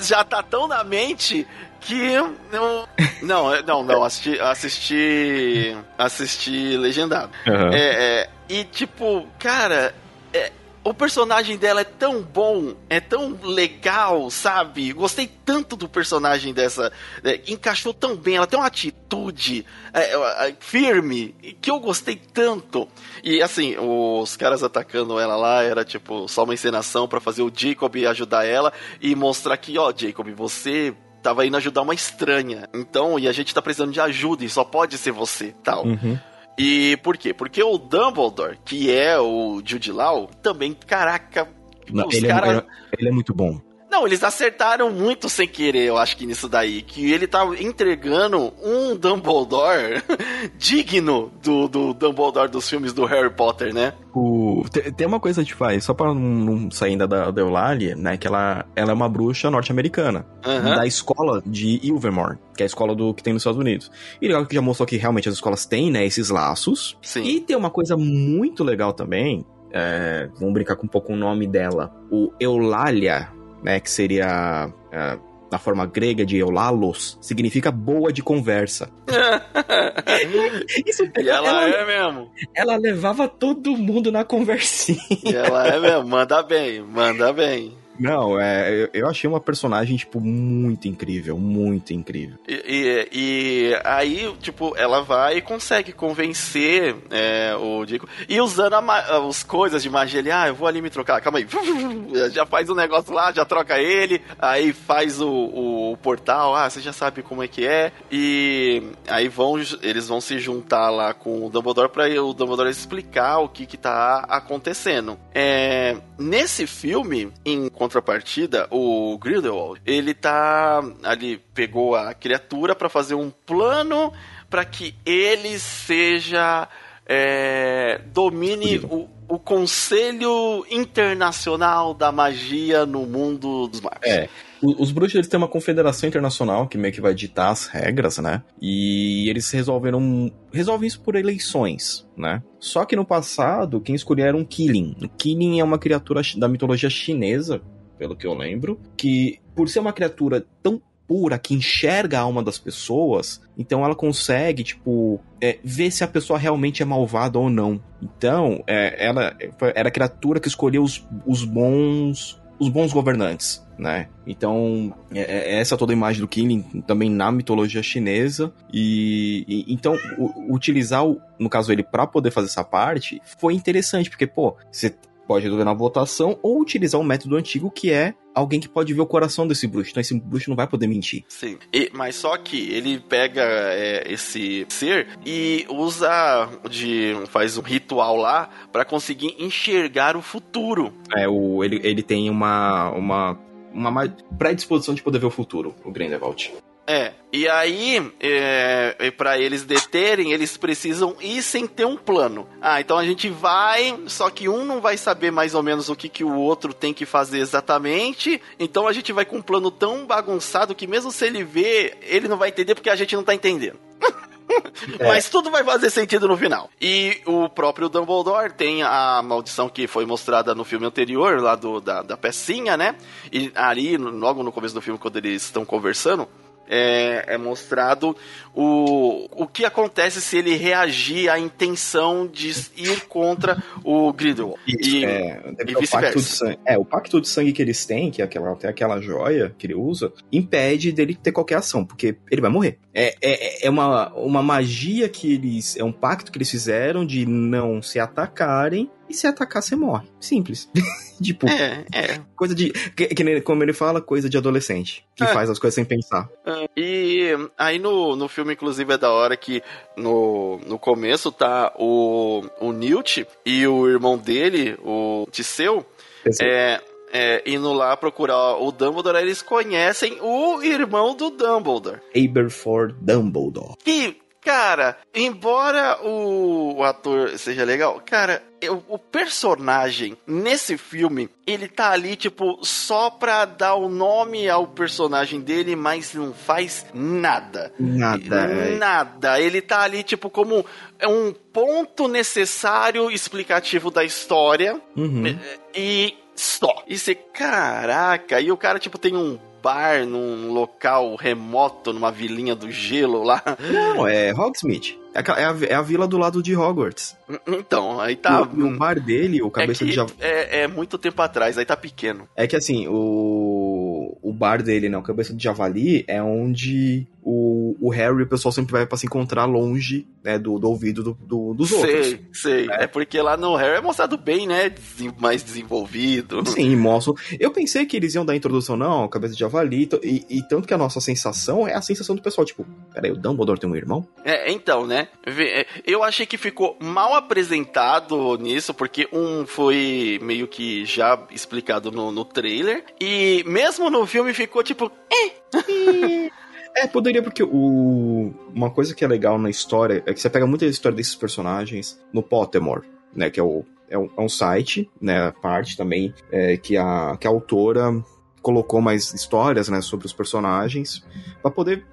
[SPEAKER 1] já tá tão na mente que não. Não, não, não, assisti. Assisti. Assisti legendado.
[SPEAKER 2] Uhum.
[SPEAKER 1] É, é, e tipo, cara, é, o personagem dela é tão bom, é tão legal, sabe? Gostei tanto do personagem dessa. É, encaixou tão bem, ela tem uma atitude é, é, firme que eu gostei tanto. E assim, os caras atacando ela lá era tipo só uma encenação para fazer o Jacob ajudar ela e mostrar que, ó, Jacob, você tava indo ajudar uma estranha. Então, e a gente tá precisando de ajuda e só pode ser você, tal.
[SPEAKER 2] Uhum.
[SPEAKER 1] E por quê? Porque o Dumbledore, que é o Jude Law, também, caraca,
[SPEAKER 2] Não, os ele, é cara... é, ele é muito bom.
[SPEAKER 1] Não, eles acertaram muito sem querer, eu acho que nisso daí. Que ele tá entregando um Dumbledore digno do, do Dumbledore dos filmes do Harry Potter, né?
[SPEAKER 2] O, tem uma coisa que faz, só pra não, não sair ainda da, da Eulalie, né? Que ela, ela é uma bruxa norte-americana.
[SPEAKER 1] Uhum.
[SPEAKER 2] Da escola de Ilvermore, que é a escola do que tem nos Estados Unidos. E legal que já mostrou que realmente as escolas têm, né? Esses laços.
[SPEAKER 1] Sim.
[SPEAKER 2] E tem uma coisa muito legal também. É, vamos brincar com um pouco o nome dela. O Eulalia né, que seria é, na forma grega de eulalos, significa boa de conversa.
[SPEAKER 1] Isso, e ela, ela, é mesmo.
[SPEAKER 2] Ela levava todo mundo na conversinha.
[SPEAKER 1] E ela é mesmo, manda bem, manda bem.
[SPEAKER 2] Não, é, eu achei uma personagem, tipo, muito incrível, muito incrível.
[SPEAKER 1] E, e, e aí, tipo, ela vai e consegue convencer é, o Dico. E usando as coisas de magia, ele, ah, eu vou ali me trocar, calma aí. Já faz o um negócio lá, já troca ele, aí faz o, o, portal, ah, você já sabe como é que é. E aí vão, eles vão se juntar lá com o Dumbledore pra o Dumbledore explicar o que que tá acontecendo. É, nesse filme, em contrapartida, o Grindelwald, ele tá ali, pegou a criatura para fazer um plano para que ele seja é, domine o, o Conselho Internacional da Magia no mundo dos magos.
[SPEAKER 2] É. Os bruxos eles têm uma confederação internacional que meio que vai ditar as regras, né? E eles resolveram. resolvem isso por eleições, né? Só que no passado, quem escolheu era um Killing. O Killing é uma criatura da mitologia chinesa, pelo que eu lembro, que por ser uma criatura tão pura que enxerga a alma das pessoas, então ela consegue, tipo, é, ver se a pessoa realmente é malvada ou não. Então, é, ela era a criatura que escolheu os, os bons os bons governantes, né? Então, é, é essa toda a imagem do Killing também na mitologia chinesa. E, e então, o, utilizar, o, no caso ele, para poder fazer essa parte, foi interessante, porque, pô, você pode resolver na votação ou utilizar o método antigo que é alguém que pode ver o coração desse bruxo. Então esse bruxo não vai poder mentir.
[SPEAKER 1] Sim. E, mas só que ele pega é, esse ser e usa de faz um ritual lá para conseguir enxergar o futuro.
[SPEAKER 2] É, o, ele, ele tem uma uma uma predisposição de poder ver o futuro, o Grindelwald.
[SPEAKER 1] É, e aí, é, para eles deterem, eles precisam ir sem ter um plano. Ah, então a gente vai, só que um não vai saber mais ou menos o que, que o outro tem que fazer exatamente. Então a gente vai com um plano tão bagunçado que mesmo se ele ver, ele não vai entender porque a gente não tá entendendo. É. Mas tudo vai fazer sentido no final. E o próprio Dumbledore tem a maldição que foi mostrada no filme anterior, lá do, da, da pecinha, né? E ali, logo no começo do filme, quando eles estão conversando, é, é, mostrado o, o que acontece se ele reagir à intenção de ir contra o Grindelwald.
[SPEAKER 2] e, é, e vice-versa. É, o pacto de sangue que eles têm, que é aquela, até aquela joia que ele usa, impede dele ter qualquer ação, porque ele vai morrer. É, é, é uma, uma magia que eles. É um pacto que eles fizeram de não se atacarem E se atacar, você morre. Simples. tipo,
[SPEAKER 1] É, é.
[SPEAKER 2] coisa de. Que, que como ele fala, coisa de adolescente. Que
[SPEAKER 1] É.
[SPEAKER 2] faz as coisas sem pensar.
[SPEAKER 1] E aí no, no filme, inclusive, é da hora que no, no começo tá o, o Newt e o irmão dele, o Tiseu,
[SPEAKER 2] Pensei,
[SPEAKER 1] é, é, indo lá procurar o Dumbledore, eles conhecem o irmão do Dumbledore.
[SPEAKER 2] Aberforth Dumbledore.
[SPEAKER 1] Que, cara, embora o, o ator seja legal, cara, eu- o personagem nesse filme, ele tá ali, tipo, só pra dar o nome ao personagem dele, mas não faz nada.
[SPEAKER 2] Nada.
[SPEAKER 1] Nada. Ele tá ali, tipo, como um ponto necessário explicativo da história
[SPEAKER 2] Uhum.
[SPEAKER 1] e só. E você, caraca, e o cara, tipo, tem um bar num local remoto, numa vilinha do gelo lá.
[SPEAKER 2] Não, é Hogsmeade. É a, é a- é vila do lado de Hogwarts.
[SPEAKER 1] Então, aí tá.
[SPEAKER 2] E o bar dele, o
[SPEAKER 1] é,
[SPEAKER 2] cabeça
[SPEAKER 1] que
[SPEAKER 2] de javali.
[SPEAKER 1] é, é muito tempo atrás, aí tá pequeno.
[SPEAKER 2] É que assim, o, o bar dele, né? O cabeça de javali é onde o, o Harry o pessoal sempre vai pra se encontrar longe, né? Do, do ouvido do- do- dos outros.
[SPEAKER 1] Sei, sei. É. porque lá no Harry é mostrado bem, né? mais desenvolvido.
[SPEAKER 2] Sim, mostram. Eu pensei que eles iam dar introdução, não, cabeça de javali, to- e, e tanto que a nossa sensação é a sensação do pessoal, tipo, peraí, o Dumbledore tem um irmão?
[SPEAKER 1] É, então, né? É, Eu achei que ficou mal apresentado nisso, porque um foi meio que já explicado no, no trailer, e mesmo no filme ficou tipo.
[SPEAKER 2] É, poderia, porque o... uma coisa que é legal na história é que você pega muita história desses personagens no Pottermore, né? Que é, o, é, um, é site, né? Parte também é, que, a, que a autora colocou mais histórias, né? Sobre os personagens, pra poder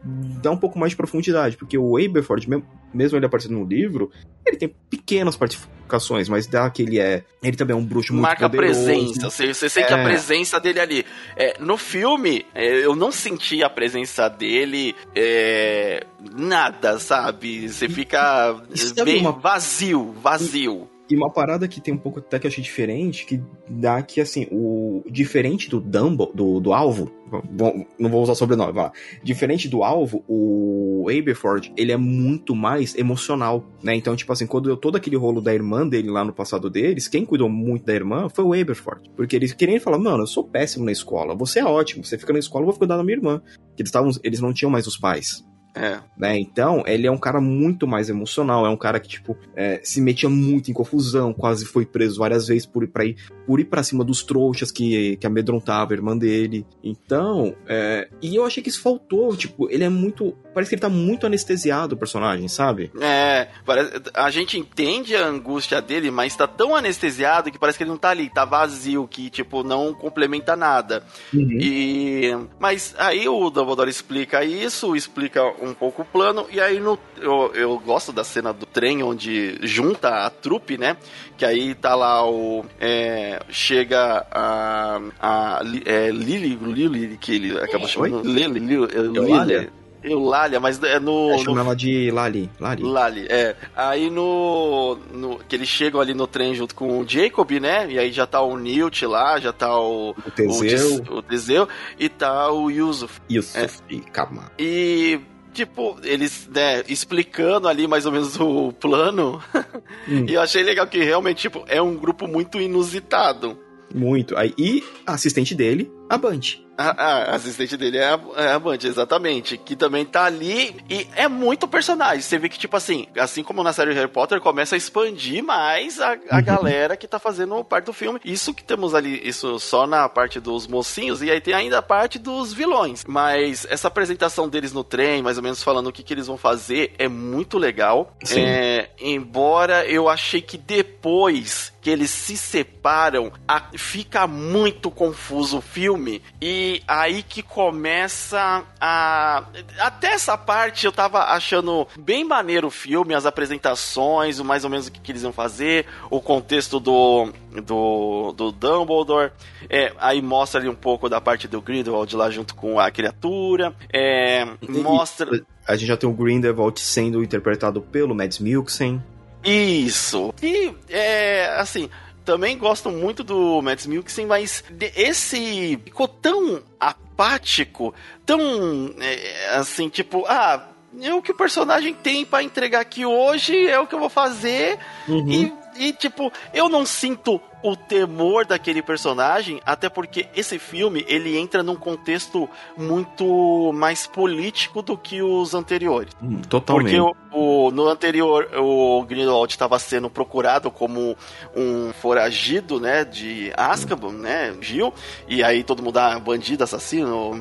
[SPEAKER 2] dar um pouco mais de profundidade, porque o Aberforth, mesmo, ele aparecendo no livro, ele tem pequenas participações, mas dá que ele é. Ele também é um bruxo muito
[SPEAKER 1] marca a
[SPEAKER 2] poderoso.
[SPEAKER 1] presença. Você, você sente a
[SPEAKER 2] É.
[SPEAKER 1] presença dele ali. É, no filme, é, eu não senti a presença dele. é, nada, sabe? Você fica
[SPEAKER 2] E sabe
[SPEAKER 1] bem
[SPEAKER 2] uma-
[SPEAKER 1] vazio, vazio.
[SPEAKER 2] E uma parada que tem um pouco até que eu achei diferente, que dá que, assim, o diferente do Dumbo, do, do alvo, bom, não vou usar sobrenome, vai lá. Diferente do alvo, o Aberforth, ele é muito mais emocional, né? Então, tipo assim, quando deu todo aquele rolo da irmã dele lá no passado deles, quem cuidou muito da irmã foi o Aberforth. Porque eles queriam falar, mano, eu sou péssimo na escola, você é ótimo, você fica na escola, eu vou cuidar da minha irmã. Que eles, eles não tinham mais os pais
[SPEAKER 1] É.
[SPEAKER 2] né? Então, ele é um cara muito mais emocional, é um cara que, tipo, é, se metia muito em confusão, quase foi preso várias vezes por ir pra, ir, por ir pra cima dos trouxas que, que amedrontava a irmã dele. Então, é, e eu achei que isso faltou, tipo, ele é muito. Parece que ele tá muito anestesiado, o personagem, sabe?
[SPEAKER 1] É, parece, a gente entende a angústia dele, mas tá tão anestesiado que parece que ele não tá ali, tá vazio, que, tipo, não complementa nada. E. Mas aí o Dumbledore explica isso, explica um pouco o plano, e aí no, eu, eu gosto da cena do trem onde junta a trupe, né? Que aí tá lá o. é, chega a. a é, Lily, Lily, que ele acabou
[SPEAKER 2] Oi?
[SPEAKER 1] chamando. Lily, Lily, Lily,
[SPEAKER 2] Eulália?
[SPEAKER 1] Eulália, mas é no.
[SPEAKER 2] É,
[SPEAKER 1] no
[SPEAKER 2] chama ela de Lali. Lali.
[SPEAKER 1] Lali, é. Aí no, no. Que eles chegam ali no trem junto com o Jacob, né? E aí já tá o Newt lá, já tá o.
[SPEAKER 2] O Teseu
[SPEAKER 1] O, o Teseu e tá o Yusuf.
[SPEAKER 2] e o Sophie Kama.
[SPEAKER 1] E. Tipo, eles, né, explicando ali mais ou menos o plano.
[SPEAKER 2] Hum.
[SPEAKER 1] E eu achei legal que realmente, tipo, é um grupo muito inusitado.
[SPEAKER 2] Muito. Aí, e a assistente dele, a Band.
[SPEAKER 1] A, a assistente dele é a, é a Band, exatamente. Que também tá ali e é muito personagem. Você vê que, tipo assim, assim como na série Harry Potter, começa a expandir mais a, a
[SPEAKER 2] Uhum.
[SPEAKER 1] galera que tá fazendo parte do filme. Isso que temos ali, isso só na parte dos mocinhos, e aí tem ainda a parte dos vilões. Mas essa apresentação deles no trem, mais ou menos falando o que, que eles vão fazer, é muito legal.
[SPEAKER 2] Sim.
[SPEAKER 1] É, embora eu achei que depois que eles se separam, fica muito confuso o filme. E aí que começa a. Até essa parte eu tava achando bem maneiro o filme, as apresentações, o mais ou menos o que, que eles iam fazer, o contexto do. Do, do Dumbledore, é, aí mostra ali um pouco da parte do Grindelwald lá junto com a criatura, é, mostra
[SPEAKER 2] A gente já tem o Grindelwald sendo interpretado pelo Mads Mikkelsen.
[SPEAKER 1] Isso. E, é, assim, também gosto muito do Mads Mikkelsen, mas esse ficou tão apático, tão, é, assim, tipo, ah, é o que o personagem tem pra entregar aqui hoje, é o que eu vou fazer,
[SPEAKER 2] Uhum.
[SPEAKER 1] e e tipo, eu não sinto o temor daquele personagem, até porque esse filme ele entra num contexto muito mais político do que os anteriores.
[SPEAKER 2] Hum, totalmente.
[SPEAKER 1] Porque o, o, no anterior o Grindelwald estava sendo procurado como um foragido, né, de Azkaban, né, Gil, e aí todo mundo dá bandido, assassino,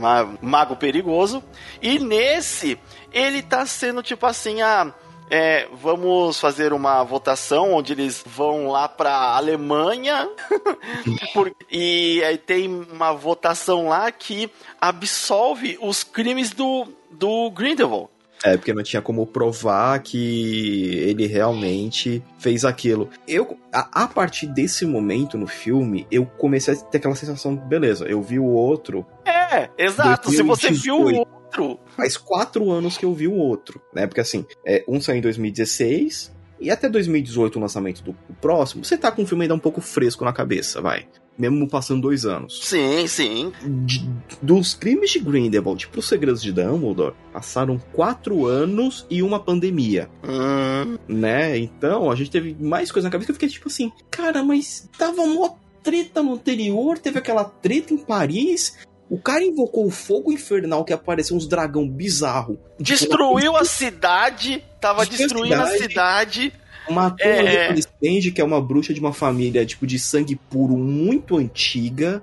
[SPEAKER 1] mago perigoso. E nesse ele tá sendo tipo assim, a é, vamos fazer uma votação onde eles vão lá pra Alemanha por, e aí tem uma votação lá que absolve os crimes do, do Grindelwald.
[SPEAKER 2] É, porque não tinha como provar que ele realmente fez aquilo. Eu, a, a, partir desse momento no filme, eu comecei a ter aquela sensação, beleza, eu vi o outro.
[SPEAKER 1] É, exato. Se você viu o outro.
[SPEAKER 2] Faz quatro anos que eu vi o outro, né? Porque assim, é, um saiu em 2016, e até 2018, o lançamento do próximo, você tá com o filme ainda um pouco fresco na cabeça, vai. Mesmo passando dois anos.
[SPEAKER 1] Sim, sim.
[SPEAKER 2] De, dos crimes de Grindelwald pros segredos de Dumbledore, passaram quatro anos e uma pandemia.
[SPEAKER 1] Hum.
[SPEAKER 2] Né? Então, a gente teve mais coisa na cabeça que eu fiquei tipo assim, cara, mas tava mó treta no anterior, teve aquela treta em Paris, o cara invocou o fogo infernal que apareceu uns dragão bizarro.
[SPEAKER 1] Destruiu a cidade, tava destruindo a cidade.
[SPEAKER 2] Matou é... a Stange, que é uma bruxa de uma família tipo de sangue puro muito antiga.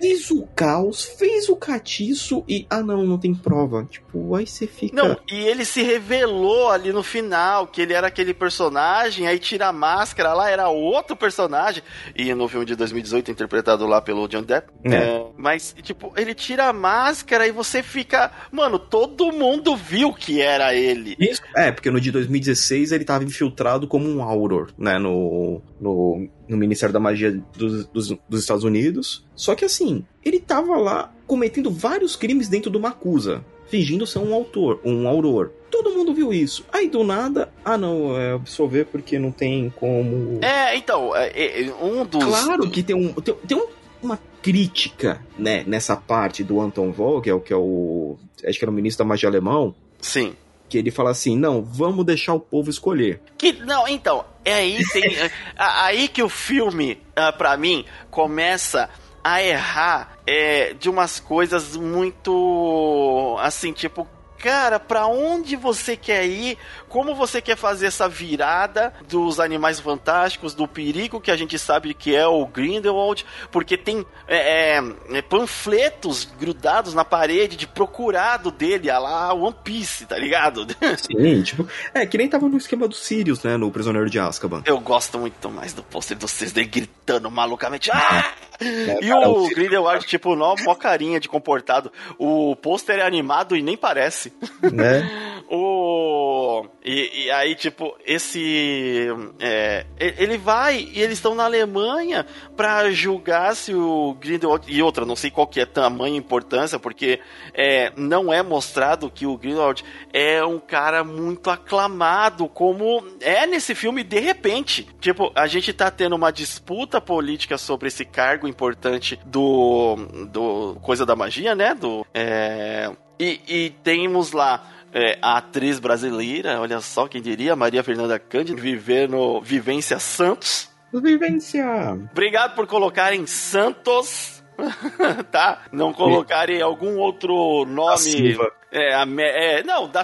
[SPEAKER 2] Fez o caos, fez o catiço e. Ah, não, não tem prova. Tipo, aí você fica. Não,
[SPEAKER 1] e ele se revelou ali no final que ele era aquele personagem, aí tira a máscara lá, era outro personagem. E no filme de 2018, interpretado lá pelo John Depp. É. É, mas, tipo, ele tira a máscara e você fica. Mano, todo mundo viu que era ele.
[SPEAKER 2] Isso. É, porque no de 2016 ele tava infiltrado como um Auror, né? No, no no Ministério da Magia dos, dos, dos, Estados Unidos. Só que assim, ele tava lá cometendo vários crimes dentro de uma acusa, fingindo ser um autor, um auror. Todo mundo viu isso. Aí do nada, ah não, é absolver porque não tem como.
[SPEAKER 1] É, então, é, é, um dos.
[SPEAKER 2] Claro que tem um. Tem, tem um, uma crítica, né, nessa parte do Anton Vogel, que é o. Acho que era o ministro da magia alemão.
[SPEAKER 1] Sim
[SPEAKER 2] que ele fala assim: não, vamos deixar o povo escolher.
[SPEAKER 1] Que não, então é aí tem é, aí que o filme, uh, para mim, começa a errar é, de umas coisas muito assim, tipo cara, para onde você quer ir? Como você quer fazer essa virada dos animais fantásticos, do perigo que a gente sabe que é o Grindelwald? Porque tem é, é, é panfletos grudados na parede de procurado dele, a lá One Piece, tá ligado?
[SPEAKER 2] Sim, tipo, é que nem tava no esquema do Sirius, né, no Prisioneiro de Azkaban.
[SPEAKER 1] Eu gosto muito mais do pôster do Cisne gritando malucamente. Ah! É, e cara, o Grindelwald, tipo, nó, mó carinha de comportado. O pôster é animado e nem parece.
[SPEAKER 2] Né?
[SPEAKER 1] o... E, e, aí, tipo, esse. É, ele vai e eles estão na Alemanha para julgar se o Grindelwald. E outra, não sei qual que é tamanha importância, porque é, não é mostrado que o Grindelwald é um cara muito aclamado, como é nesse filme de repente. Tipo, a gente tá tendo uma disputa política sobre esse cargo importante do. do Coisa da Magia, né? Do. É, e, e temos lá é, a atriz brasileira, olha só quem diria, Maria Fernanda Cândido, vivendo Vivência Santos.
[SPEAKER 2] Vivência!
[SPEAKER 1] Obrigado por colocarem Santos, tá? Não colocarem algum outro nome. É, a, é, não, da,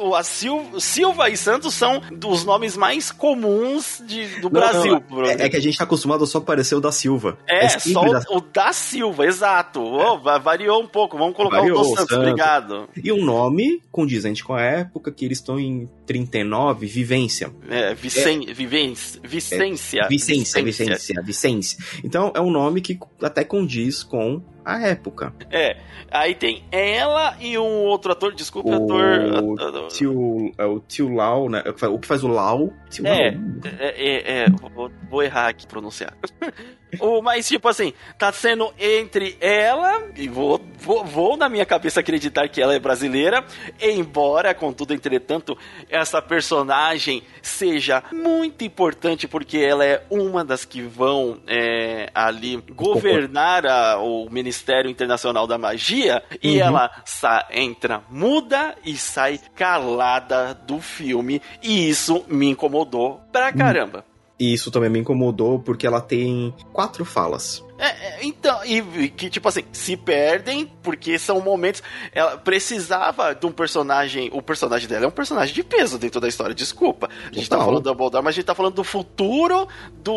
[SPEAKER 1] o, a Sil, Silva e Santos são dos nomes mais comuns de, do não, Brasil.
[SPEAKER 2] Não, é, é, que a gente tá acostumado só aparecer o da Silva.
[SPEAKER 1] É, é só o da... o da Silva, exato. Oh, variou um pouco, vamos colocar variou, o do Santos, Santos, obrigado.
[SPEAKER 2] E um nome condizente com a época, que eles estão em 39, Vivência.
[SPEAKER 1] É, Vicen, é, Vivência. Vicência.
[SPEAKER 2] Vicência, Vicência, Vicência. Então é um nome que até condiz com a época.
[SPEAKER 1] É, aí tem ela e um outro ator, desculpa,
[SPEAKER 2] o
[SPEAKER 1] ator.
[SPEAKER 2] Tio, é o tio Lau, né? O que faz o Lau. Tio
[SPEAKER 1] é, Lau. é, é, é vou, vou errar aqui pronunciar. o, mas, tipo assim, tá sendo entre ela, e vou, vou, vou na minha cabeça acreditar que ela é brasileira, embora, contudo, entretanto, essa personagem seja muito importante porque ela é uma das que vão é, ali governar a, o Ministério Internacional da Magia uhum. e ela sa entra muda e sai calada do filme e isso me incomodou pra caramba.
[SPEAKER 2] E isso também me incomodou porque ela tem quatro falas.
[SPEAKER 1] É, é, então, e que tipo assim, se perdem porque são momentos. Ela precisava de um personagem. O personagem dela é um personagem de peso dentro da história, desculpa. A gente tá
[SPEAKER 2] Total.
[SPEAKER 1] tá falando do Dumbledore, mas a gente tá falando do futuro do.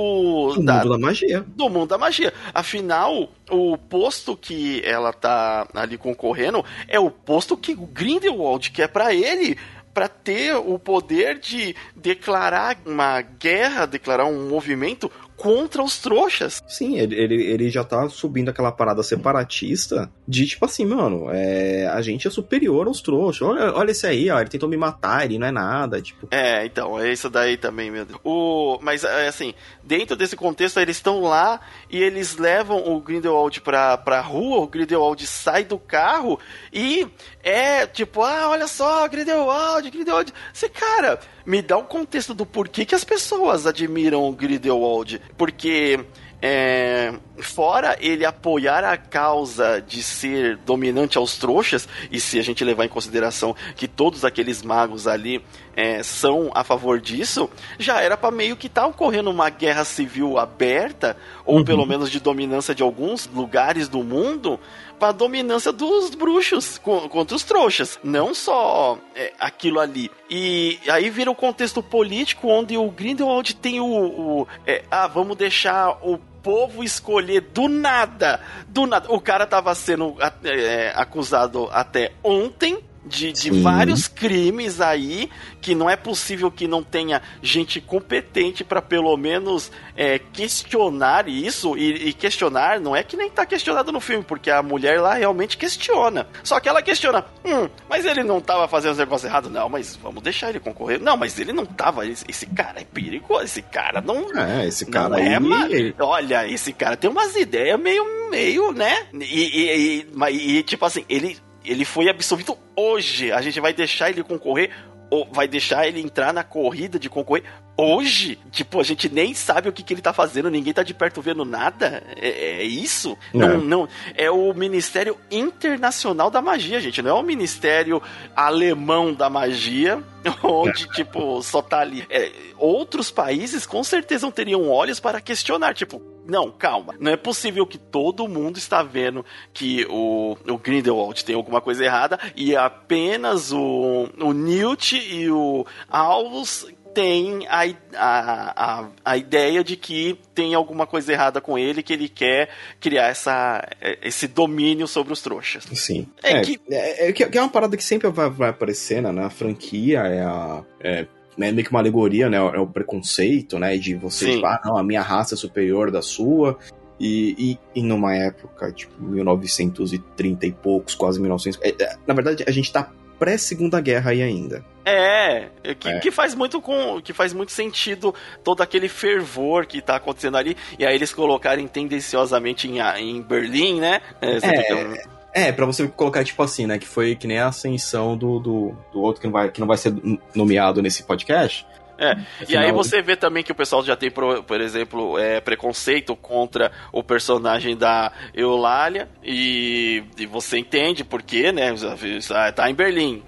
[SPEAKER 2] O
[SPEAKER 1] da-
[SPEAKER 2] mundo da magia.
[SPEAKER 1] do mundo da magia. Afinal, o posto que ela tá ali concorrendo é o posto que o Grindelwald quer pra ele. Pra ter o poder de declarar uma guerra, declarar um movimento contra os trouxas.
[SPEAKER 2] Sim, ele, ele, ele já tá subindo aquela parada separatista de tipo assim, mano, é, a gente é superior aos trouxas. Olha, olha esse aí, ó, ele tentou me matar, ele não é nada, tipo.
[SPEAKER 1] É, então, é isso daí também, meu Deus. O, mas, é, assim, dentro desse contexto, eles estão lá e eles levam o Grindelwald pra, pra rua, o Grindelwald sai do carro e é tipo, ah, olha só, Grindelwald, Grindelwald. Você, cara, me dá um contexto do porquê que as pessoas admiram o Grindelwald. Porque... É, fora ele apoiar a causa de ser dominante aos trouxas, e se a gente levar em consideração que todos aqueles magos ali é, são a favor disso, já era para meio que tá ocorrendo uma guerra civil aberta, ou
[SPEAKER 2] Uhum.
[SPEAKER 1] pelo menos de dominância de alguns lugares do mundo, para dominância dos bruxos co- contra os trouxas, não só é, aquilo ali. E aí vira o contexto político onde o Grindelwald tem o, o é, ah, vamos deixar o povo escolher do nada, do nada. O cara tava sendo é, acusado até ontem de, de vários crimes aí que não é possível que não tenha gente competente para pelo menos é, questionar isso. E, e questionar não é que nem tá questionado no filme porque a mulher lá realmente questiona. Só que ela questiona hum, mas ele não tava fazendo os negócios errados. Não mas vamos deixar ele concorrer. Não mas ele não tava. Esse, esse cara é perigoso esse cara não
[SPEAKER 2] É, esse
[SPEAKER 1] não
[SPEAKER 2] cara
[SPEAKER 1] é,
[SPEAKER 2] aí. ele-
[SPEAKER 1] Olha, esse cara tem umas ideias meio, meio, né? E, e- e- e, tipo assim, ele, ele foi absolvido hoje. A gente vai deixar ele concorrer, ou vai deixar ele entrar na corrida de concorrer hoje? Tipo, a gente nem sabe o que, que ele tá fazendo, ninguém tá de perto vendo nada. É, é isso? Não, não. É o Ministério Internacional da Magia, gente. Não é o Ministério Alemão da Magia, onde, tipo, só tá ali. É, outros países com certeza não teriam olhos para questionar, tipo, não, calma. Não é possível que todo mundo está vendo que o, o Grindelwald tem alguma coisa errada e apenas o, o Newt e o Alvus têm a, a, a, a ideia de que tem alguma coisa errada com ele, que ele quer criar essa, esse domínio sobre os trouxas.
[SPEAKER 2] Sim.
[SPEAKER 1] É
[SPEAKER 2] É,
[SPEAKER 1] que-
[SPEAKER 2] é, é que é uma parada que sempre vai, vai aparecer né, na franquia, é a. É, é meio que uma alegoria, né? É o preconceito, né? De você, tipo, ah, não, a minha raça é superior da sua. E, e, e numa época, tipo, 1930 e poucos, quase 1900. é, é, na verdade, a gente tá pré-segunda guerra aí ainda.
[SPEAKER 1] É, que,
[SPEAKER 2] É.
[SPEAKER 1] que faz muito com, que faz muito sentido todo aquele fervor que tá acontecendo ali e aí eles colocarem tendenciosamente em, em Berlim, né? É,
[SPEAKER 2] É,
[SPEAKER 1] um-
[SPEAKER 2] É, pra você colocar, tipo assim, né? Que foi que nem a ascensão do, do, do outro que não, vai, que não vai ser nomeado nesse podcast.
[SPEAKER 1] É, E aí
[SPEAKER 2] Afinal,
[SPEAKER 1] você vê também que o pessoal já tem, por, por exemplo, é, preconceito contra o personagem da Eulália e, e você entende por quê, né? Ah, Tá em Berlim.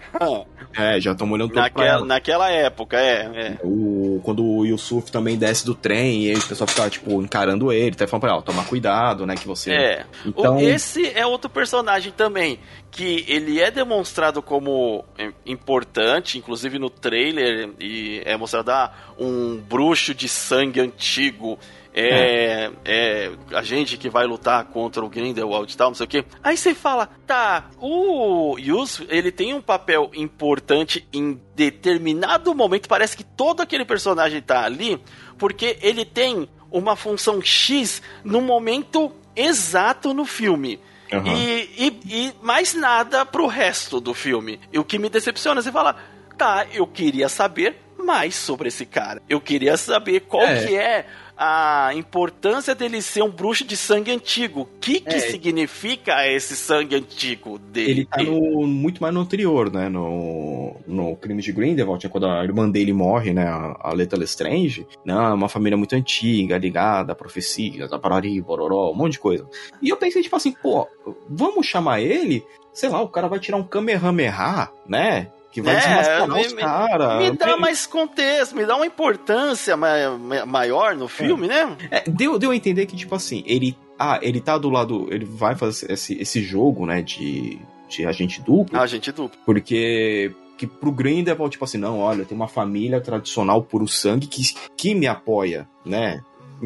[SPEAKER 2] É, já estão olhando
[SPEAKER 1] naquela,
[SPEAKER 2] ela.
[SPEAKER 1] naquela época, é. é.
[SPEAKER 2] O, quando o Yusuf também desce do trem e aí o pessoal fica, tipo, encarando ele, até falando pra ela, tomar cuidado, né? Que você.
[SPEAKER 1] É.
[SPEAKER 2] Então,
[SPEAKER 1] O- Esse é outro personagem também, que ele é demonstrado como é, importante, inclusive no trailer, e é mostrado ah, um bruxo de sangue antigo. É, é a gente que vai lutar contra o Grindelwald e tal, não sei o que. Aí você fala, tá, o Yus, ele tem um papel importante em determinado momento. Parece que todo aquele personagem tá ali, porque ele tem uma função X no momento exato no filme.
[SPEAKER 2] Aham.
[SPEAKER 1] E, e, e mais nada pro resto do filme. E o que me decepciona, você fala, tá, eu queria saber mais sobre esse cara. Eu queria saber qual
[SPEAKER 2] É.
[SPEAKER 1] que é a importância dele ser um bruxo de sangue antigo. O que, que
[SPEAKER 2] É.
[SPEAKER 1] significa esse sangue antigo dele?
[SPEAKER 2] ele tá no, muito mais no anterior, né? No, no crime de Grindelwald, é quando a irmã dele morre, né? A, Leta Lestrange, né? Uma família muito antiga, ligada a profecias, a parari, bororó, um monte de coisa. E eu pensei, tipo assim, pô, vamos chamar ele? Sei lá, o cara vai tirar um Kamehameha, né? Que vai
[SPEAKER 1] É,
[SPEAKER 2] desmascarar
[SPEAKER 1] me-
[SPEAKER 2] os caras.
[SPEAKER 1] Me dá mais contexto, me dá uma importância ma- ma- maior no filme, né?
[SPEAKER 2] É, deu, deu a entender que, tipo assim, ele. Ah, ele tá do lado. Ele vai fazer esse, esse jogo, né, de, de agente duplo,
[SPEAKER 1] Ah, gente dupla.
[SPEAKER 2] porque. Que pro Grindelwald, tipo assim, não, olha, tem uma família tradicional puro sangue que, que me apoia, né?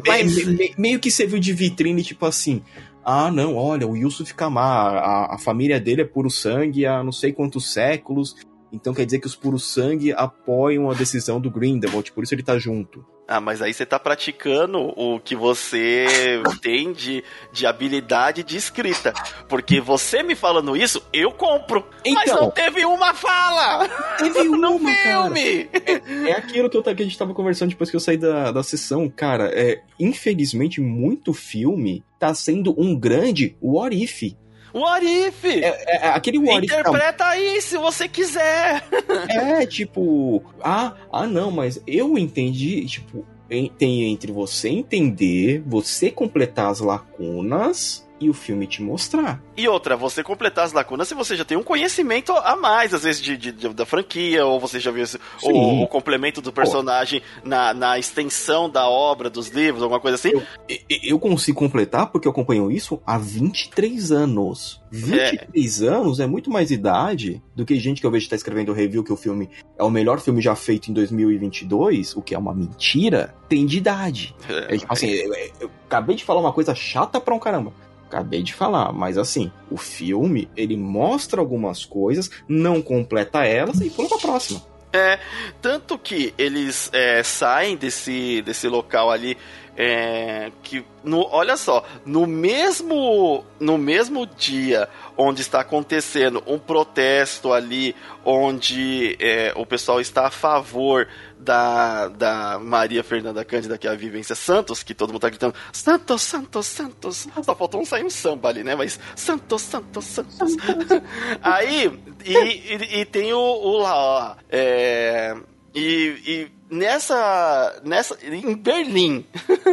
[SPEAKER 1] Mas-
[SPEAKER 2] me- me- meio que serviu de vitrine, tipo assim. Ah, não, olha, o Yusuf Kamar, a, a família dele é puro sangue há não sei quantos séculos. Então quer dizer que os puros sangue apoiam a decisão do Grindelwald, por isso ele tá junto.
[SPEAKER 1] Ah, mas aí você tá praticando o que você tem de, de habilidade de escrita. Porque você me falando isso, eu compro. mas
[SPEAKER 2] Então.
[SPEAKER 1] não teve uma fala
[SPEAKER 2] Teve
[SPEAKER 1] no
[SPEAKER 2] uma, cara.
[SPEAKER 1] filme.
[SPEAKER 2] É aquilo que, eu, que a gente tava conversando depois que eu saí da, da sessão. Cara, é, infelizmente, muito filme tá sendo um grande what if.
[SPEAKER 1] What if?
[SPEAKER 2] É, é aquele what if.
[SPEAKER 1] Interpreta aí se você quiser.
[SPEAKER 2] É, tipo, ah, ah, não, mas eu entendi, tipo, em- tem entre você entender, você completar as lacunas e o filme te mostrar.
[SPEAKER 1] E outra, você completar as lacunas se você já tem um conhecimento a mais, às vezes, de, de- de- da franquia, ou você já viu esse-
[SPEAKER 2] Sim.
[SPEAKER 1] o, complemento do personagem na, na extensão da obra, dos livros, alguma coisa assim.
[SPEAKER 2] E- e- Eu consigo completar porque eu acompanho isso há 23 anos. 23 anos é muito mais idade do que gente que eu vejo que tá escrevendo review que o filme é o melhor filme já feito em 2022, o que é uma mentira, tem de idade. É, tipo assim, eu, eu acabei de falar uma coisa chata pra um caramba. Acabei de falar, mas assim, o filme, ele mostra algumas coisas, não completa elas e pula pra próxima.
[SPEAKER 1] Tanto que eles é, saem desse, desse local ali. é, que no, olha só, no mesmo no mesmo dia onde está acontecendo um protesto ali, onde é, o pessoal está a favor da, da Maria Fernanda Cândida, que é a Vivência Santos, que todo mundo tá gritando Santos, Santos, Santos. Só faltou um sair um samba ali, né? Mas Santos, Santos, Santos. Aí, e, e, e tem o, o lá, ó. É, e, e nessa, nessa. Em Berlim.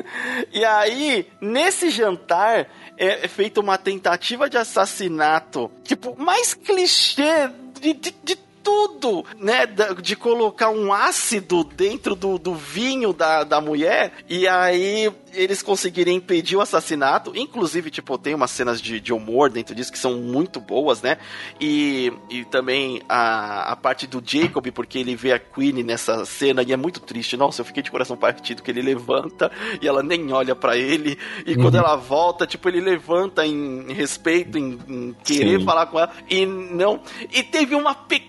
[SPEAKER 1] e aí, nesse jantar, é, é feita uma tentativa de assassinato. Tipo, mais clichê de, de, de tudo, né? De colocar um ácido dentro do, do vinho da, da mulher. E aí eles conseguirem impedir o assassinato. Inclusive, tipo, tem umas cenas de, de humor dentro disso que são muito boas, né? E, e também a, a parte do Jacob, porque ele vê a Queen nessa cena e é muito triste. Nossa, eu fiquei de coração partido que ele levanta e ela nem olha pra ele. E quando
[SPEAKER 2] Uhum.
[SPEAKER 1] ela volta, tipo, ele levanta em respeito, em, em querer
[SPEAKER 2] Sim.
[SPEAKER 1] falar com ela. E não. E teve uma pequena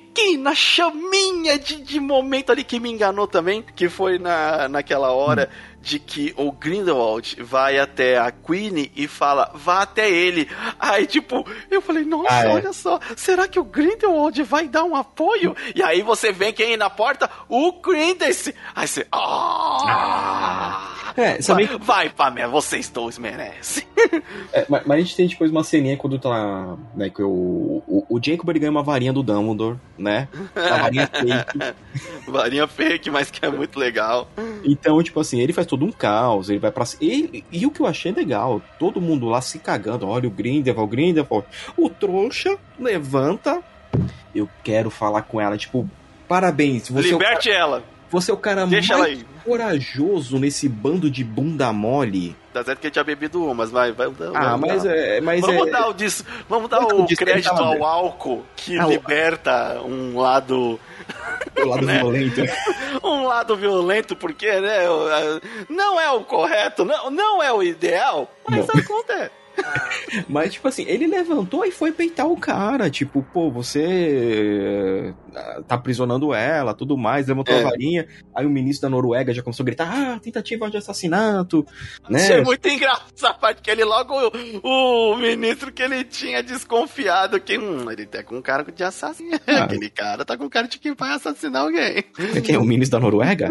[SPEAKER 1] chaminha de, de momento ali que me enganou também, que foi na, naquela hora. De que o Grindelwald vai até a Queen e fala, vá até ele. Aí, tipo, eu falei, nossa,
[SPEAKER 2] Ah, é.
[SPEAKER 1] olha só, será que o Grindelwald vai dar um apoio? E aí você vem quem na porta? O Grindelwald. Aí você, ah!
[SPEAKER 2] É, sabe
[SPEAKER 1] Vai, vai, Pamela, vocês dois merecem.
[SPEAKER 2] É, mas, mas a gente tem depois uma ceninha quando tá. Né, que o, o, o Jacob ele ganha uma varinha do Dumbledore, né? Uma varinha fake.
[SPEAKER 1] Varinha fake, mas que é muito legal.
[SPEAKER 2] Então, tipo assim, ele faz todo um caos, ele vai pra. Ele, e o que eu achei legal, todo mundo lá se cagando. Olha o Grindelwald, o Grindelwald. O trouxa levanta. Eu quero falar com ela, tipo, parabéns. Você, é o,
[SPEAKER 1] Liberte ela.
[SPEAKER 2] Você é o cara
[SPEAKER 1] Deixa
[SPEAKER 2] mais corajoso nesse bando de bunda mole.
[SPEAKER 1] Tá certo que ele tinha bebido uma, mas vai, vai.
[SPEAKER 2] Ah,
[SPEAKER 1] vamos
[SPEAKER 2] mas
[SPEAKER 1] dar.
[SPEAKER 2] é. Mas
[SPEAKER 1] Vamos
[SPEAKER 2] é,
[SPEAKER 1] dar o dis... vamos dar
[SPEAKER 2] Quanto que
[SPEAKER 1] o crédito ao álcool que
[SPEAKER 2] Ah,
[SPEAKER 1] liberta um lado
[SPEAKER 2] o lado
[SPEAKER 1] né?
[SPEAKER 2] violento.
[SPEAKER 1] um lado violento, porque né, não é o correto, não, não é o ideal, mas
[SPEAKER 2] Não.
[SPEAKER 1] acontece.
[SPEAKER 2] Mas, tipo assim, ele levantou e foi peitar o cara. Tipo, pô, você eh, tá aprisionando ela, tudo mais, levantou
[SPEAKER 1] É.
[SPEAKER 2] a varinha. Aí o ministro da Noruega já começou a gritar: ah, tentativa de assassinato, né?
[SPEAKER 1] Achei muito engraçado essa parte que ele logo, o, o ministro que ele tinha desconfiado que hum, ele tá com um cara de assassino.
[SPEAKER 2] Ah.
[SPEAKER 1] Aquele cara tá com cara de que vai assassinar alguém.
[SPEAKER 2] Quem é o ministro da Noruega?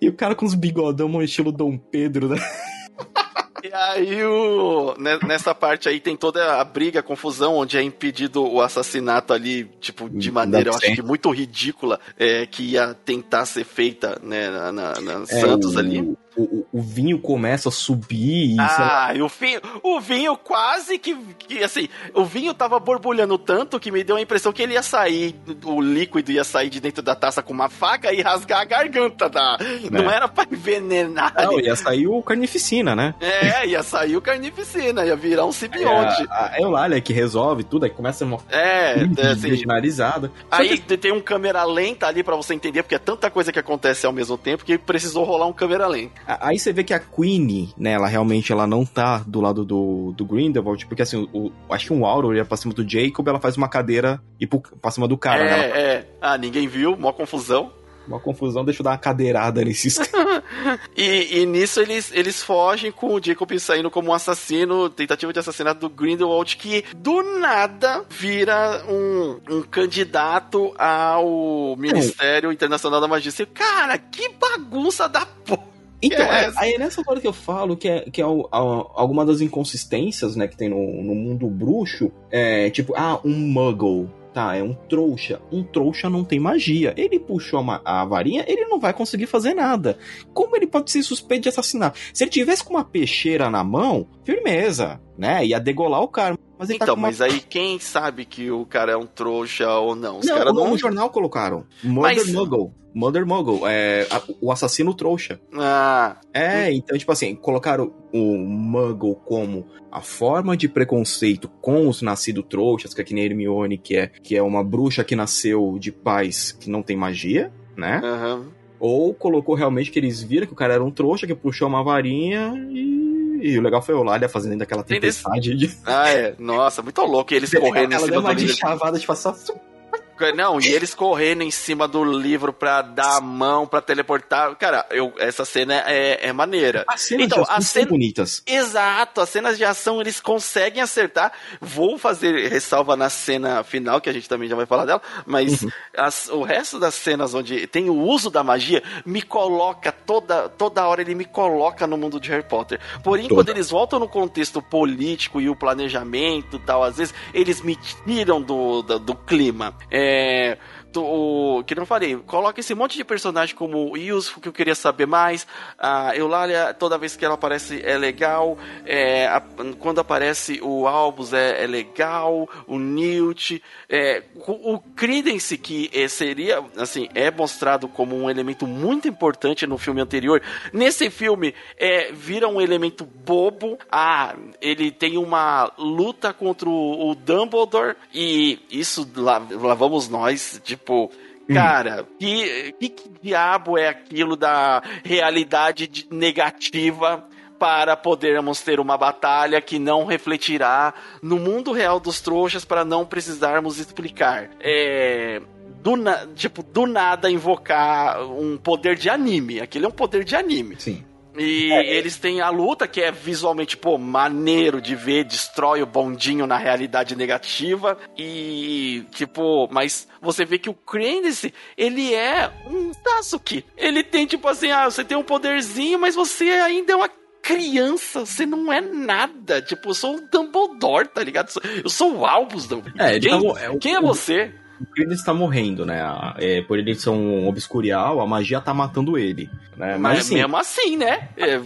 [SPEAKER 2] e o cara com os bigodão, estilo Dom Pedro, né?
[SPEAKER 1] E aí, o, ne- nessa parte aí tem toda a briga, a confusão, onde é impedido o assassinato ali, tipo, de maneira, eu acho que muito ridícula, é, que ia tentar ser feita, né, na, na- na
[SPEAKER 2] É,
[SPEAKER 1] Santos
[SPEAKER 2] o-
[SPEAKER 1] ali.
[SPEAKER 2] O, o, vinho começa a subir.
[SPEAKER 1] ah, e o vinho, o vinho quase que, que, assim, o vinho tava borbulhando tanto que me deu a impressão que ele ia sair, o líquido ia sair de dentro da taça com uma faca e rasgar a garganta da. É. Não era pra envenenar.
[SPEAKER 2] Não, ia sair o carnificina, né?
[SPEAKER 1] É, ia sair o carnificina, ia virar um simbionte.
[SPEAKER 2] É, a, a Eulália que resolve tudo, aí começa a.
[SPEAKER 1] É, é assim. Aí que... tem um câmera lenta ali para você entender, porque é tanta coisa que acontece ao mesmo tempo que precisou rolar um câmera lenta.
[SPEAKER 2] Aí você vê que a Queen, né, ela realmente ela não tá do lado do, do Grindelwald, porque assim, o, acho que um Auro ia pra cima do Jacob, ela faz uma cadeira e pro, pra cima do cara,
[SPEAKER 1] é,
[SPEAKER 2] né?
[SPEAKER 1] Ela... É, ah, ninguém viu, mó confusão.
[SPEAKER 2] Uma confusão, deixa eu dar uma cadeirada nesses
[SPEAKER 1] e, e nisso eles, eles fogem com o Jacob saindo como um assassino, tentativa de assassinato do Grindelwald, que do nada vira um, um candidato ao Ministério Internacional da Magia. Cara, que bagunça da porra!
[SPEAKER 2] Então, é, aí é nessa hora que eu falo que é, que é o, a, alguma das inconsistências, né, que tem no, no mundo bruxo, é tipo, ah, um muggle tá, é um trouxa. Um trouxa não tem magia. Ele puxou a, a, varinha, ele não vai conseguir fazer nada. Como ele pode ser suspeito de assassinar? Se ele tivesse com uma peixeira na mão, firmeza, né? Ia degolar o cara.
[SPEAKER 1] Mas tá então, tá uma... mas aí quem sabe que o cara é um trouxa ou não?
[SPEAKER 2] Os não, não... no jornal colocaram. Murder mas... Muggle. Mother Muggle, é a, o assassino trouxa.
[SPEAKER 1] Ah.
[SPEAKER 2] É, então, tipo assim, colocaram o Muggle como a forma de preconceito com os nascidos trouxas, que é que nem Hermione, que é, que é uma bruxa que nasceu de pais que não tem magia, né?
[SPEAKER 1] Uhum.
[SPEAKER 2] Ou colocou realmente que eles viram que o cara era um trouxa, que puxou uma varinha e e o legal foi o Lália fazendo aquela tempestade. De...
[SPEAKER 1] Ah, é. Nossa, muito louco. E eles correndo
[SPEAKER 2] em cima deu uma de chavada de passar
[SPEAKER 1] não, e eles correndo em cima do livro pra dar a mão, pra teleportar. Cara, eu, essa cena é, é maneira.
[SPEAKER 2] As cenas então, de ação cena... são bonitas.
[SPEAKER 1] Exato, as cenas de ação eles conseguem acertar. Vou fazer ressalva na cena final, que a gente também já vai falar dela, mas uhum. as, o resto das cenas onde tem o uso da magia me coloca toda, toda hora, ele me coloca no mundo de Harry Potter. Porém, toda. quando eles voltam no contexto político e o planejamento e tal, às vezes eles me tiram do, do, do clima. É, é, o que não falei, coloca esse monte de personagem como o Yusuf, que eu queria saber mais. A Eulália, toda vez que ela aparece é legal. É, a, quando aparece o Albus é, é legal. O Newt. É, o, o Credence, que é, seria, assim, é mostrado como um elemento muito importante no filme anterior. Nesse filme, é, vira um elemento bobo. Ah, ele tem uma luta contra o, o Dumbledore. E isso lá, lá vamos nós, de Tipo, cara, que, que, que diabo é aquilo da realidade negativa para podermos ter uma batalha que não refletirá no mundo real dos trouxas para não precisarmos explicar. É. Do, na, tipo, do nada invocar um poder de anime. Aquele é um poder de anime.
[SPEAKER 2] Sim.
[SPEAKER 1] E é. eles têm a luta que é visualmente, pô, maneiro de ver, destrói o bondinho na realidade negativa. E, tipo, mas você vê que o Credence, ele é um Sasuke. Ele tem, tipo assim, ah, você tem um poderzinho, mas você ainda é uma criança, você não é nada. Tipo, eu sou o Dumbledore, tá ligado? Eu sou o Albus Dumbledore.
[SPEAKER 2] É, quem,
[SPEAKER 1] tá, é, quem é você?
[SPEAKER 2] O Credence está morrendo, né? É, por ele ser um obscurial, a magia tá matando ele. Né?
[SPEAKER 1] Mas, Mas assim, mesmo assim, né? É...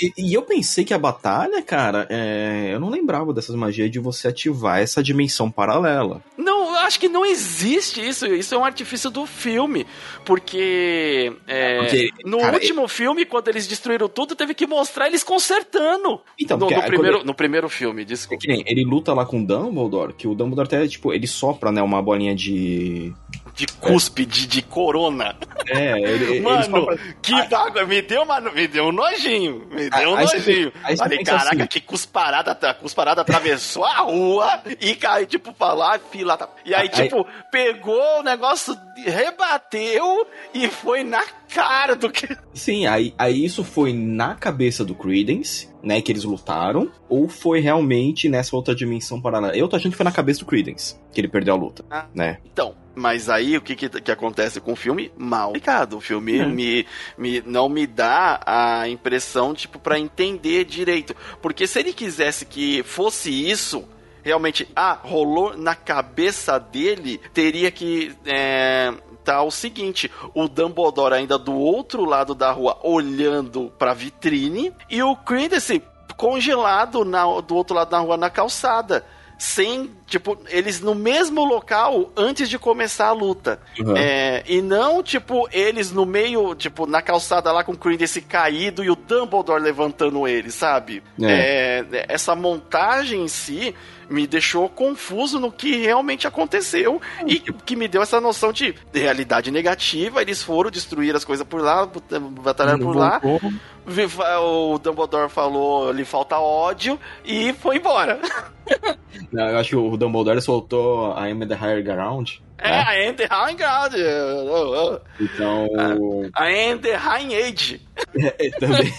[SPEAKER 2] E, e, eu pensei que a batalha, cara, é... eu não lembrava dessas magias de você ativar essa dimensão paralela.
[SPEAKER 1] Não, eu acho que não existe isso. Isso é um artifício do filme. Porque, é, porque no cara, último ele... filme, quando eles destruíram tudo, teve que mostrar eles consertando. Então, no, no primeiro, ele... no primeiro filme, desculpa.
[SPEAKER 2] É que nem, ele luta lá com o Dumbledore, que o Dumbledore até, tipo, ele sopra, né, uma bolinha de
[SPEAKER 1] de cuspe, de, de corona.
[SPEAKER 2] É, ele,
[SPEAKER 1] Mano, que água, me deu, uma, me deu um nojinho. Me deu um aí nojinho. Você, Falei, caraca, assim. que cusparada, cusparada atravessou a rua e caiu, tipo, pra lá, fila. Tá. E aí, aí, tipo, pegou o negócio, rebateu e foi na cara do que.
[SPEAKER 2] Sim, aí, aí isso foi na cabeça do Credence né, que eles lutaram, ou foi realmente nessa outra dimensão paralela? Eu tô achando que foi na cabeça do Credence que ele perdeu a luta, ah, né?
[SPEAKER 1] Então, mas aí o que, que, que, acontece com o filme? Mal explicado. O filme é. me, me, não me dá a impressão, tipo, para entender direito. Porque se ele quisesse que fosse isso, realmente, ah, rolou na cabeça dele, teria que. É, tá o seguinte: o Dumbledore ainda do outro lado da rua olhando pra vitrine e o Credence congelado na, do outro lado da rua na calçada. Sem, tipo, eles no mesmo local antes de começar a luta.
[SPEAKER 2] Uhum.
[SPEAKER 1] É, e não, tipo, eles no meio, tipo, na calçada lá com o Credence caído e o Dumbledore levantando ele, sabe? É, essa montagem em si me deixou confuso no que realmente aconteceu e que me deu essa noção de realidade negativa. Eles foram destruir as coisas por lá, batalhar por lá. O Dumbledore falou, lhe falta ódio e foi embora.
[SPEAKER 2] Não, eu acho que o Dumbledore soltou a I'm the Higher Ground.
[SPEAKER 1] É,
[SPEAKER 2] né?
[SPEAKER 1] I am the High God. Oh,
[SPEAKER 2] Então.
[SPEAKER 1] oh. I am the High Age.
[SPEAKER 2] É, também.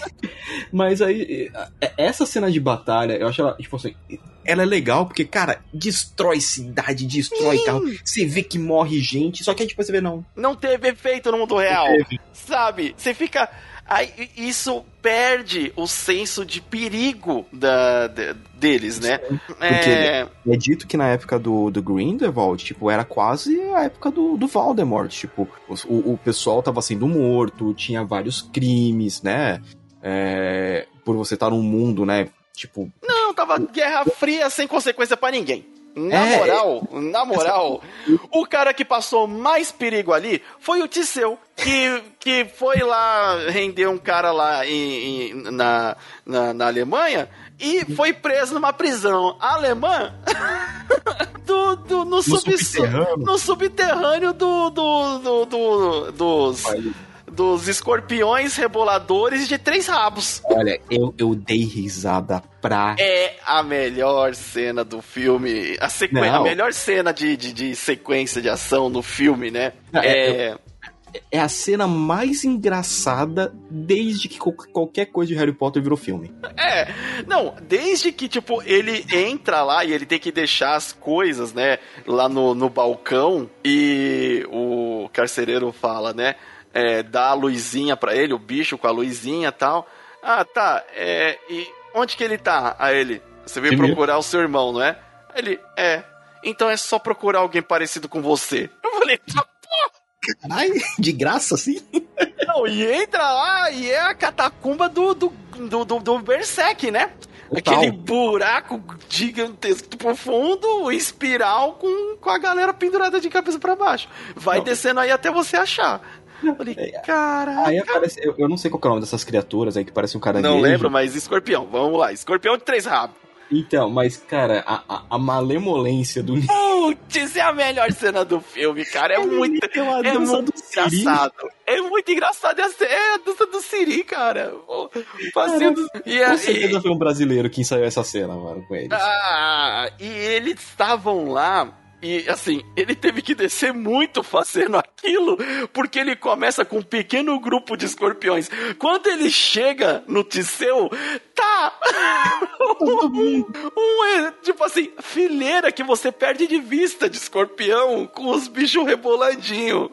[SPEAKER 2] Mas aí, é, essa cena de batalha, eu acho ela, tipo assim, ela é legal porque, cara, destrói cidade, destrói carro. Você vê que morre gente, só que aí, tipo, você vê, não.
[SPEAKER 1] Não teve efeito no mundo real. Sabe? Você fica. Aí, isso perde o senso de perigo da, de- deles, né? É,
[SPEAKER 2] É dito que na época do, do Grindelwald, tipo, era quase a época do, do Voldemort. Tipo, o, o pessoal tava sendo morto, tinha vários crimes, né? É, por você estar num mundo, né? Tipo,
[SPEAKER 1] não, tava Guerra Fria sem consequência pra ninguém. Na
[SPEAKER 2] É.
[SPEAKER 1] moral, na moral, o cara que passou mais perigo ali foi o Tiseu, que, que foi lá render um cara lá em- em- na, na, na Alemanha e foi preso numa prisão alemã do, do, no, subso-
[SPEAKER 2] subterrâneo.
[SPEAKER 1] no subterrâneo do, do, do- do- dos, dos escorpiões reboladores de três rabos.
[SPEAKER 2] olha, eu, eu dei risada pra
[SPEAKER 1] É a melhor cena do filme. A, sequ... A melhor cena de, de, de sequência de ação no filme, né?
[SPEAKER 2] Não, é-
[SPEAKER 1] É.
[SPEAKER 2] é a cena mais engraçada desde que qual- qualquer coisa de Harry Potter virou filme.
[SPEAKER 1] É, não, desde que, tipo, ele entra lá e ele tem que deixar as coisas, né, lá no, no balcão e o carcereiro fala, né, é, dá a luzinha pra ele, o bicho com a luzinha e tal. Ah, tá, é, e onde que ele tá? Aí ele, você veio procurar o seu irmão, não é? Aí Ele, é, então é só procurar alguém parecido com você. Eu falei, tá
[SPEAKER 2] Caralho, de graça assim?
[SPEAKER 1] Não, e entra lá e é a catacumba do, do, do, do, do Berserk, né?
[SPEAKER 2] Total.
[SPEAKER 1] Aquele buraco gigantesco profundo, espiral com, com a galera pendurada de cabeça pra baixo. Vai
[SPEAKER 2] Não.
[SPEAKER 1] descendo aí até você achar. Eu falei, caraca.
[SPEAKER 2] Aí aparece. Eu, eu não sei qual que é o nome dessas criaturas aí que parecem um caranguejo.
[SPEAKER 1] Não lembro, mas escorpião, vamos lá. Escorpião de três rabos.
[SPEAKER 2] Então, mas, cara, a, a, a malemolência do
[SPEAKER 1] Putz, é a melhor cena do filme, cara. É muito, é muito
[SPEAKER 2] Siri.
[SPEAKER 1] engraçado. É muito engraçado. É a, é a dança do Siri, cara. O passinho do... E,
[SPEAKER 2] Com certeza foi um brasileiro que ensaiou essa cena, mano, com eles.
[SPEAKER 1] Ah, e eles estavam lá. E assim, ele teve que descer muito fazendo aquilo, porque ele começa com um pequeno grupo de escorpiões. Quando ele chega no Tiseu, tá! um, um, tipo assim, fileira que você perde de vista de escorpião com os bichos reboladinho.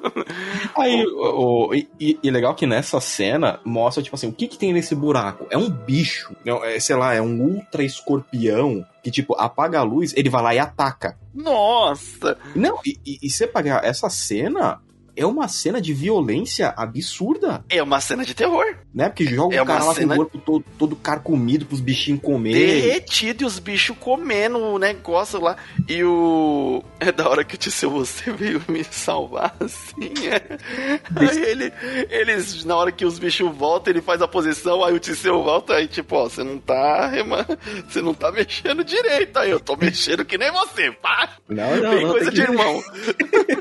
[SPEAKER 2] Aí, o, o- e, e legal que nessa cena mostra, tipo assim, o que que tem nesse buraco? É um bicho, é, sei lá, é um ultra escorpião que, tipo, apaga a luz, ele vai lá e ataca.
[SPEAKER 1] Nossa!
[SPEAKER 2] Não, e, e, e você pagar essa cena, é uma cena de violência absurda,
[SPEAKER 1] É uma cena de terror.
[SPEAKER 2] né? Porque joga
[SPEAKER 1] É
[SPEAKER 2] o cara lá
[SPEAKER 1] cena-
[SPEAKER 2] com o corpo todo, todo carcomido pros bichinhos comerem.
[SPEAKER 1] derretido e os bichos comendo o negócio lá. E o. É da hora que o Tisseu você veio me salvar, assim. é. Aí ele. Eles, na hora que os bichos voltam, ele faz a posição, aí o Tisseu volta, aí tipo, ó, você não tá. Você não tá mexendo direito. Aí eu tô mexendo que nem você, pá!
[SPEAKER 2] Não, não,
[SPEAKER 1] Bem
[SPEAKER 2] não,
[SPEAKER 1] coisa de
[SPEAKER 2] que-
[SPEAKER 1] irmão.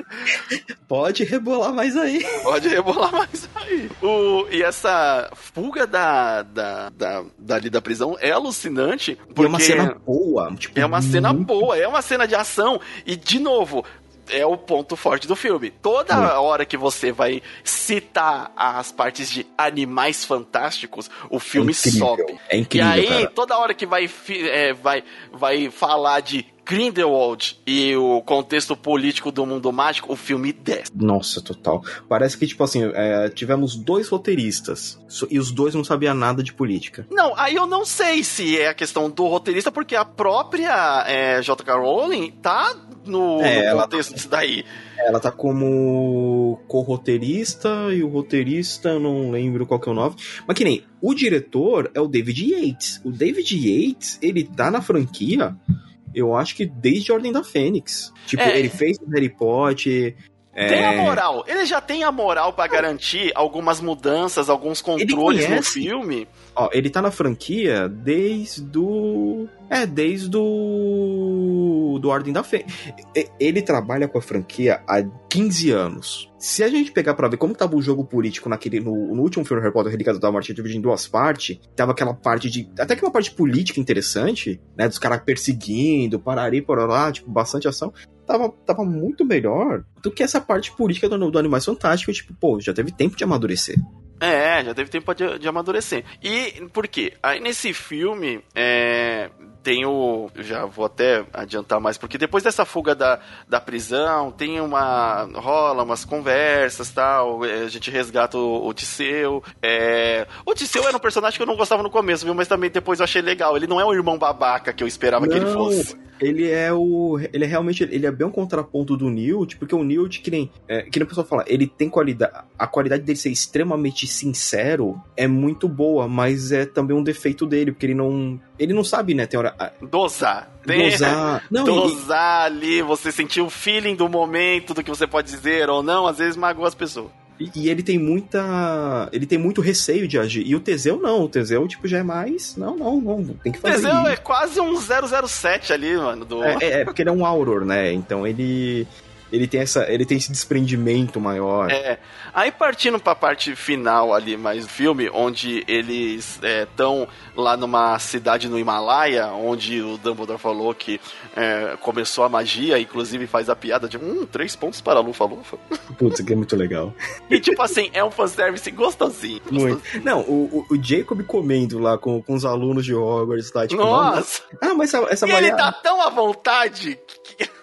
[SPEAKER 2] Pode rebolar mais aí.
[SPEAKER 1] Pode rebolar mais aí. O, e essa fuga da, da, da, dali da prisão é alucinante. Porque
[SPEAKER 2] é uma cena boa. Tipo,
[SPEAKER 1] É uma cena
[SPEAKER 2] muito
[SPEAKER 1] boa, é uma cena de ação. E, de novo, é o ponto forte do filme. Toda hora que você vai citar as partes de animais fantásticos, o filme
[SPEAKER 2] incrível,
[SPEAKER 1] sobe.
[SPEAKER 2] é incrível,
[SPEAKER 1] E aí,
[SPEAKER 2] cara.
[SPEAKER 1] toda hora que vai, é, vai, vai falar de Grindelwald e o contexto político do mundo mágico, o filme desce.
[SPEAKER 2] Nossa, total. Parece que, tipo assim, é, tivemos dois roteiristas e os dois não sabiam nada de política.
[SPEAKER 1] Não, aí eu não sei se é a questão do roteirista, porque a própria é, J.K. Rowling tá no,
[SPEAKER 2] É,
[SPEAKER 1] no
[SPEAKER 2] ela-
[SPEAKER 1] contexto disso daí.
[SPEAKER 2] Ela tá como co-roteirista e o roteirista, eu não lembro qual que é o nome. Mas que nem, o diretor é o David Yates. O David Yates, ele tá na franquia, eu acho que desde Ordem da Fênix. Tipo,
[SPEAKER 1] É.
[SPEAKER 2] ele fez o Harry Potter.
[SPEAKER 1] Tem a
[SPEAKER 2] é,
[SPEAKER 1] moral. Ele já tem a moral pra garantir algumas mudanças, alguns controles no filme.
[SPEAKER 2] Ó, ele tá na franquia desde o. É, desde o. Do Ordem da. E- Ele trabalha com a franquia há 15 anos. Se a gente pegar pra ver como tava o jogo político naquele, no, no último filme do Harry Potter, Relíquias da Morte, dividido em duas partes, tava aquela parte de. Até que uma parte política interessante, né? Dos caras perseguindo, parari, por lá, tipo, bastante ação. Tava, tava muito melhor do que essa parte política do, do Animais Fantásticos. Tipo, pô, já teve tempo de amadurecer.
[SPEAKER 1] É, já teve tempo de, de amadurecer. E por quê? Aí nesse filme, é, tem o. Já vou até adiantar mais, porque depois dessa fuga da, da prisão, tem uma. rola umas conversas tal. é, A gente resgata o, o Tisseu. é, o Tisseu era um personagem que eu não gostava no começo, viu? Mas também depois eu achei legal. Ele não é o irmão babaca que eu esperava que ele
[SPEAKER 2] Não,
[SPEAKER 1] fosse.
[SPEAKER 2] Ele é o. Ele é realmente. Ele é bem um contraponto do Newt, porque o Newt, que nem. É, que nem o pessoal fala, ele tem qualidade. A qualidade dele ser extremamente sincero é muito boa, mas é também um defeito dele, porque ele não. Ele não sabe, né? Tem hora.
[SPEAKER 1] Dosar. Tem-
[SPEAKER 2] Dosar. Não,
[SPEAKER 1] Dosar ali, você sentir o feeling do momento, do que você pode dizer ou não, às vezes magoa as pessoas.
[SPEAKER 2] E, e ele tem muita. Ele tem muito receio de agir. E o Teseu não. O Teseu, tipo, já é mais. Não, não, não. Tem que fazer.
[SPEAKER 1] Teseu é quase um 007 ali, mano. Do...
[SPEAKER 2] É, é, é, porque ele é um Auror, né? Então ele. Ele tem, essa, ele tem esse desprendimento maior.
[SPEAKER 1] É. Aí partindo pra parte final ali, mais do filme, onde eles estão lá numa cidade no Himalaia, onde o Dumbledore falou que é, começou a magia, inclusive faz a piada de hum, três pontos para a Lufa-Lufa.
[SPEAKER 2] Putz, isso aqui é muito legal.
[SPEAKER 1] E tipo assim, é um fanservice gostosinho.
[SPEAKER 2] Muito. Não, o, o, Jacob comendo lá com, com os alunos de Hogwarts, tá? Tipo,
[SPEAKER 1] Nossa!
[SPEAKER 2] Ah, mas essa, essa
[SPEAKER 1] E ele tá tão à vontade que...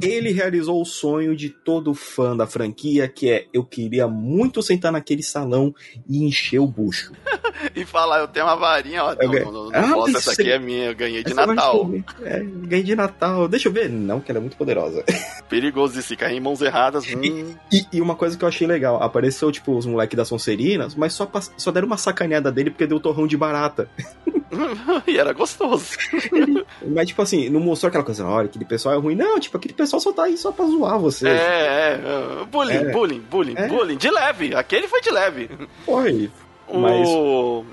[SPEAKER 2] ele realizou o sonho de todo fã da franquia, que é eu queria muito sentar naquele salão e encher o bucho.
[SPEAKER 1] e falar, eu tenho uma varinha, ó. Não, não, não,
[SPEAKER 2] Ah,
[SPEAKER 1] posso, essa aqui é minha, eu ganhei de Natal.
[SPEAKER 2] É, ganhei de Natal. Deixa eu ver. Não, que ela é muito poderosa.
[SPEAKER 1] Perigoso de se cair em mãos erradas. Hum.
[SPEAKER 2] E, e uma coisa que eu achei legal, apareceu, tipo, os moleques da Sonserinas, mas só, só deram uma sacaneada dele porque deu torrão de barata.
[SPEAKER 1] e era gostoso.
[SPEAKER 2] Mas, tipo assim, não mostrou aquela coisa, olha, aquele pessoal é ruim. Não, tipo, aquele pessoal só tá aí só pra zoar você.
[SPEAKER 1] É, é, é. Bullying,
[SPEAKER 2] É.
[SPEAKER 1] bullying, bullying,
[SPEAKER 2] É.
[SPEAKER 1] bullying. De leve. Aquele foi de leve.
[SPEAKER 2] Foi. Mas-
[SPEAKER 1] O...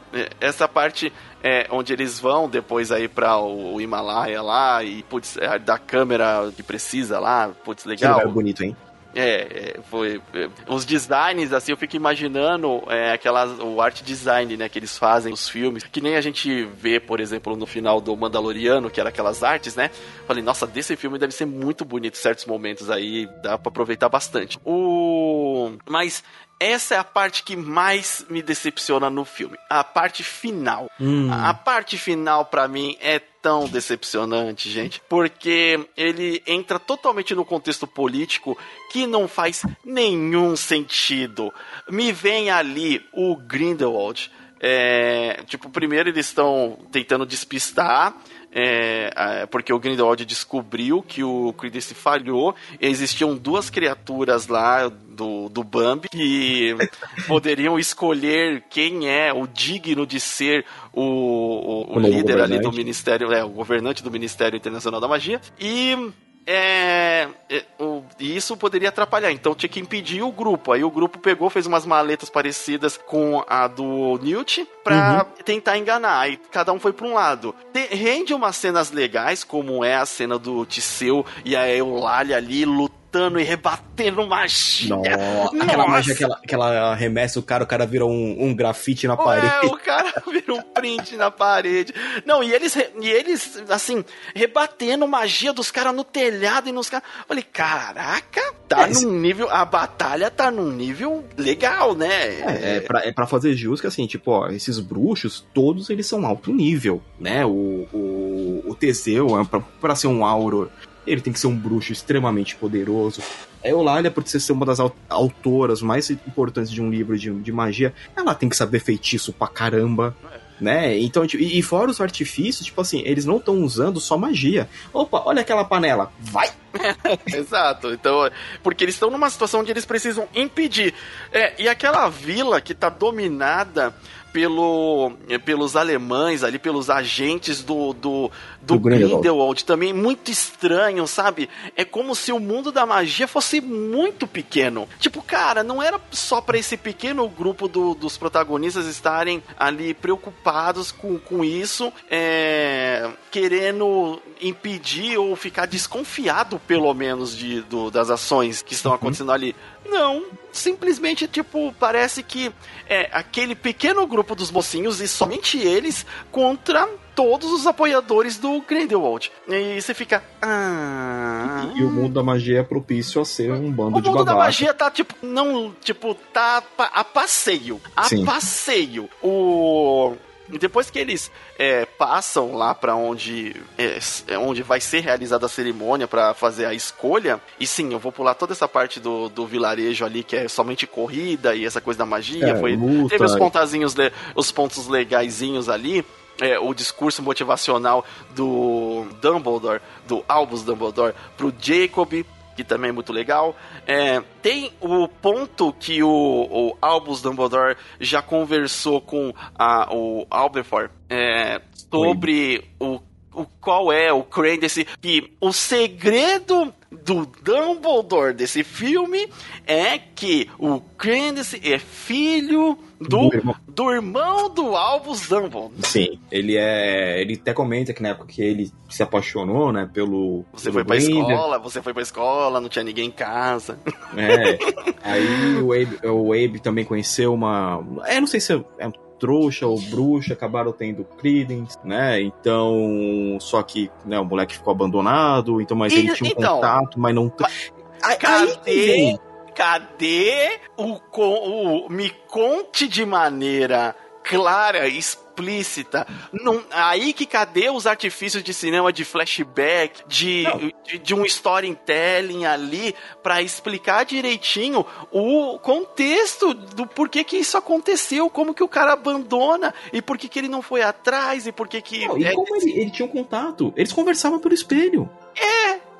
[SPEAKER 1] Essa parte é, onde eles vão depois aí pra o, Himalaia lá e, putz, é, da câmera que precisa lá, putz,
[SPEAKER 2] Que
[SPEAKER 1] legal.
[SPEAKER 2] lugar bonito, hein?
[SPEAKER 1] É, é, foi. é, os designs, assim, eu fico imaginando é, aquelas, o art design, né, que eles fazem nos filmes. Que nem a gente vê, por exemplo, no final do Mandaloriano, que era aquelas artes, né? Falei, nossa, desse filme deve ser muito bonito em certos momentos aí, dá pra aproveitar bastante. O. Mas. Essa é a parte que mais me decepciona no filme. A parte final.
[SPEAKER 2] Hum.
[SPEAKER 1] A parte final, pra mim, é tão decepcionante, gente. Porque ele entra totalmente no contexto político que não faz nenhum sentido. Me vem ali o Grindelwald. É, tipo, primeiro eles estão tentando despistar. É, porque o Grindelwald descobriu que o Credence falhou. Existiam duas criaturas lá do, do Bambi que poderiam escolher quem é o digno de ser o, o- o
[SPEAKER 2] O
[SPEAKER 1] líder ali do. Ministério, é, o governante do Ministério Internacional da Magia. E é, é, o- e isso poderia atrapalhar, então tinha que impedir o grupo. Aí o grupo pegou, fez umas maletas parecidas com a do Newt pra tentar enganar. Aí cada um foi pra um lado. Te- rende umas cenas legais, como é a cena do Tisseu e a Eulália ali lutando e rebatendo magia.
[SPEAKER 2] Nossa, aquela magia que ela, que ela arremessa o cara, o cara vira um, um grafite na
[SPEAKER 1] Ué,
[SPEAKER 2] parede.
[SPEAKER 1] o cara vira um print na parede. Não, e eles, e eles assim, rebatendo magia dos caras no telhado e nos caras. Falei, caraca, tá
[SPEAKER 2] É,
[SPEAKER 1] num nível. A batalha tá num nível legal, né?
[SPEAKER 2] É, é, pra, é pra fazer jus que assim, tipo, ó, esses bruxos, todos eles são alto nível, né? O, o, o Teseu, é pra, pra ser um Auror, ele tem que ser um bruxo extremamente poderoso. A Eulália, por ser uma das au- autoras mais importantes de um livro de, de magia, ela tem que saber feitiço pra caramba. Né? Então, tipo, e, e fora os artifícios, tipo assim, eles não estão usando só magia. Opa, olha aquela panela. Vai!
[SPEAKER 1] Exato. Então, porque eles estão numa situação onde eles precisam impedir. É, e aquela vila que tá dominada pelo, pelos alemães ali, pelos agentes do, do, do,
[SPEAKER 2] Do Grindelwald.
[SPEAKER 1] Grindelwald também, muito estranho, sabe? É como se o mundo da magia fosse muito pequeno. Tipo, cara, não era só pra esse pequeno grupo do- dos protagonistas estarem ali preocupados com, com isso, é, querendo impedir ou ficar desconfiado, pelo menos, de, do- das ações que estão acontecendo ali. Não, simplesmente, tipo, parece que é aquele pequeno grupo dos mocinhos e somente eles contra todos os apoiadores do Grindelwald. E você fica. Ah.
[SPEAKER 2] E o mundo da magia é propício a ser um bando
[SPEAKER 1] O
[SPEAKER 2] de
[SPEAKER 1] mundo da
[SPEAKER 2] babaca.
[SPEAKER 1] magia tá, tipo, não, tipo, tá a passeio. A
[SPEAKER 2] Sim.
[SPEAKER 1] passeio. O. Depois que eles é, passam lá pra onde, é, é, onde vai ser realizada a cerimônia pra fazer a escolha, e sim, eu vou pular toda essa parte do, do vilarejo ali, que é somente corrida e essa coisa da magia.
[SPEAKER 2] É,
[SPEAKER 1] foi,
[SPEAKER 2] luta.
[SPEAKER 1] teve os pontazinhos, os pontos legaisinhos ali. é, o discurso motivacional do Dumbledore, do Albus Dumbledore, pro Jacob, que também é muito legal. É, tem o ponto que o, o Albus Dumbledore já conversou com a, o Alberfor é, sobre o, o qual é o Crane desse. Que o segredo do Dumbledore desse filme é que o Credence é filho do,
[SPEAKER 2] Do irmão.
[SPEAKER 1] do irmão do Albus Dumbledore.
[SPEAKER 2] Sim, ele é. Ele até comenta que na época que ele se apaixonou, né, pelo.
[SPEAKER 1] Você
[SPEAKER 2] pelo
[SPEAKER 1] foi pra
[SPEAKER 2] Grindelwald,
[SPEAKER 1] escola, você foi pra escola, não tinha ninguém em casa.
[SPEAKER 2] É. Aí o Abe, o Abe também conheceu uma. Eu não sei se é trouxa ou bruxa, acabaram tendo Credence, né? Então. Só que né, o moleque ficou abandonado, então, mas
[SPEAKER 1] E-
[SPEAKER 2] ele tinha um
[SPEAKER 1] então,
[SPEAKER 2] contato, mas não. Aí- aí
[SPEAKER 1] Cadê?
[SPEAKER 2] vem.
[SPEAKER 1] Cadê o, o me conte de maneira clara, explícita? Não, aí que cadê os artifícios de cinema de flashback, de, de, de um storytelling ali pra explicar direitinho o contexto do porquê que isso aconteceu, como que o cara abandona e por que que ele não foi atrás e por que que
[SPEAKER 2] Não, e
[SPEAKER 1] é,
[SPEAKER 2] como ele, ele tinha um contato? Eles conversavam pelo espelho.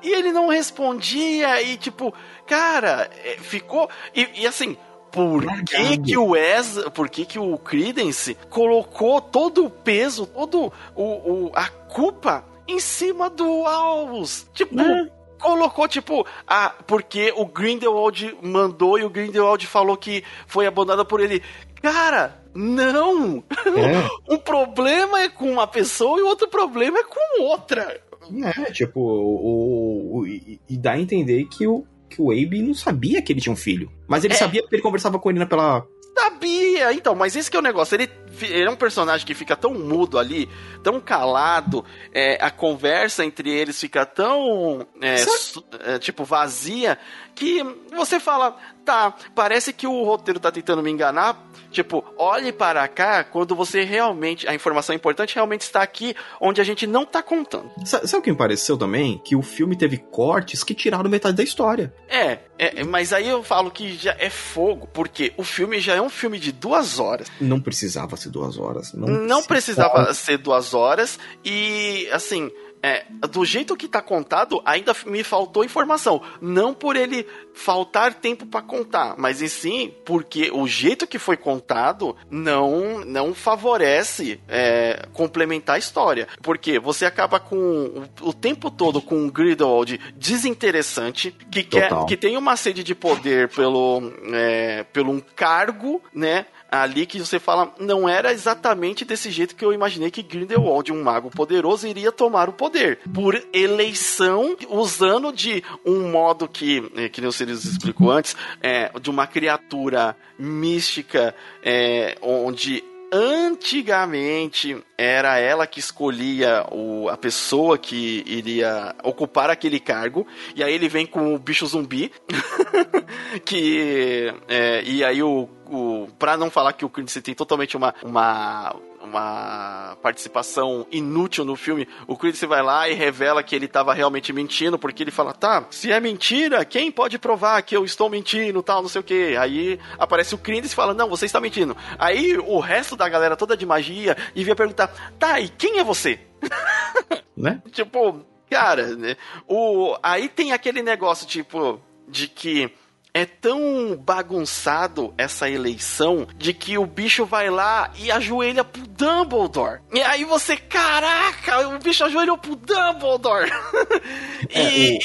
[SPEAKER 1] E ele não respondia, e tipo, cara, é, ficou. E, e assim, por que, que o Wes, por que, que o Credence colocou todo o peso, todo o, o- a culpa em cima do Albus? Tipo,
[SPEAKER 2] É.
[SPEAKER 1] colocou tipo, ah, porque o Grindelwald mandou e o Grindelwald falou que foi abandonado por ele. Cara, não!
[SPEAKER 2] É.
[SPEAKER 1] Um problema é com uma pessoa e o outro problema é com outra.
[SPEAKER 2] É, tipo, o, o- e, e dá a entender que o, que o Abe não sabia que ele tinha um filho. Mas ele
[SPEAKER 1] É.
[SPEAKER 2] sabia porque ele conversava com ele pela.
[SPEAKER 1] Sabia! Então, mas esse que é o negócio. Ele, ele é um personagem que fica tão mudo ali, tão calado, é, a conversa entre eles fica tão, é,
[SPEAKER 2] Sabe-
[SPEAKER 1] é, tipo, vazia, que você fala, tá, parece que o roteiro tá tentando me enganar. Tipo, olhe para cá quando você realmente, a informação importante realmente está aqui, onde a gente não tá contando.
[SPEAKER 2] Sa- Sabe o que me pareceu também? Que o filme teve cortes que tiraram metade da história.
[SPEAKER 1] É, é, mas aí eu falo que já é fogo, porque o filme já é um filme de duas horas.
[SPEAKER 2] Não precisava ser duas horas. Não,
[SPEAKER 1] Não precisava ser duas horas e, assim, é, do jeito que tá contado, ainda me faltou informação. Não por ele faltar tempo pra contar, mas em sim porque o jeito que foi contado não não favorece é, complementar a história. Porque você acaba com o, tempo todo com um Grindelwald desinteressante, que, quer,
[SPEAKER 2] Total.
[SPEAKER 1] que tem uma sede de poder pelo, é, pelo um cargo, né? Ali que você fala, não era exatamente desse jeito que eu imaginei que Grindelwald, um mago poderoso, iria tomar o poder. Por eleição, usando de um modo que, eh, que nem o Sirius explicou antes, é, de uma criatura mística, é, onde antigamente era ela que escolhia o, a pessoa que iria ocupar aquele cargo, e aí ele vem com o bicho zumbi, que é, e aí o, o para não falar que o Credence tem totalmente uma, uma uma participação inútil no filme, o Credence vai lá e revela que ele estava realmente mentindo, porque ele fala, tá, se é mentira, quem pode provar que eu estou mentindo, tal, não sei o que. Aí aparece o Credence e fala, não, você está mentindo. Aí o resto da galera toda de magia devia perguntar, tá, e quem é você?
[SPEAKER 2] Né?
[SPEAKER 1] Tipo, Cara, né? O, aí tem aquele negócio, tipo, de que é tão bagunçado essa eleição de que o bicho vai lá e ajoelha pro Dumbledore. E aí você, caraca, o bicho ajoelhou pro Dumbledore.
[SPEAKER 2] e.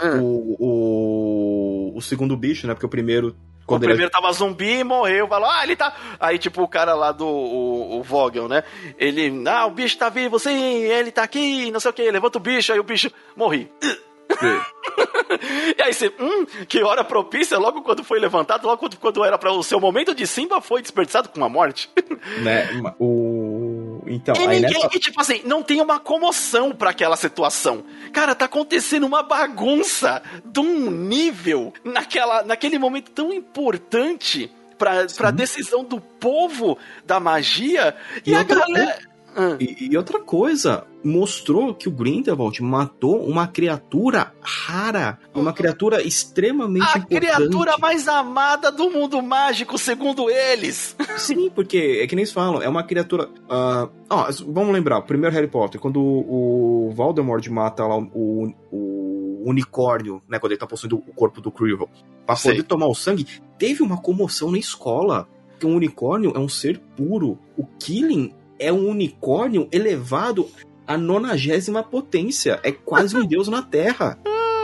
[SPEAKER 2] É, o, o, o, o, segundo bicho, né? Porque o primeiro
[SPEAKER 1] o primeiro ele... tava zumbi e morreu. Falou, ah, ele tá. Aí, tipo, o cara lá do o, o Vogel, né? Ele, ah, o bicho tá vivo, sim, ele tá aqui, não sei o que, levanta o bicho, aí o bicho morri. e aí você, hum, que hora propícia, logo quando foi levantado, logo quando, quando era para o seu momento de Simba, foi desperdiçado com uma morte.
[SPEAKER 2] né, o... Então,
[SPEAKER 1] e
[SPEAKER 2] aí
[SPEAKER 1] ninguém, nessa... e, tipo assim, não tem uma comoção para aquela situação. Cara, tá acontecendo uma bagunça de um nível naquela, naquele momento tão importante pra, pra decisão do povo da magia. E, e a galera.
[SPEAKER 2] Ah. E, e, outra coisa, mostrou que o Grindelwald matou uma criatura rara, uma criatura extremamente a importante.
[SPEAKER 1] A criatura mais amada do mundo mágico, segundo eles.
[SPEAKER 2] Sim, porque é que nem eles falam, é uma criatura. Uh, ó, vamos lembrar, o primeiro Harry Potter, quando o, Voldemort mata lá o, o unicórnio, né, quando ele tá possuindo o corpo do Quirrell, pra Sei. poder tomar o sangue, teve uma comoção na escola. Que um unicórnio é um ser puro. O Killing é um unicórnio elevado à nonagésima potência. É quase um deus na Terra.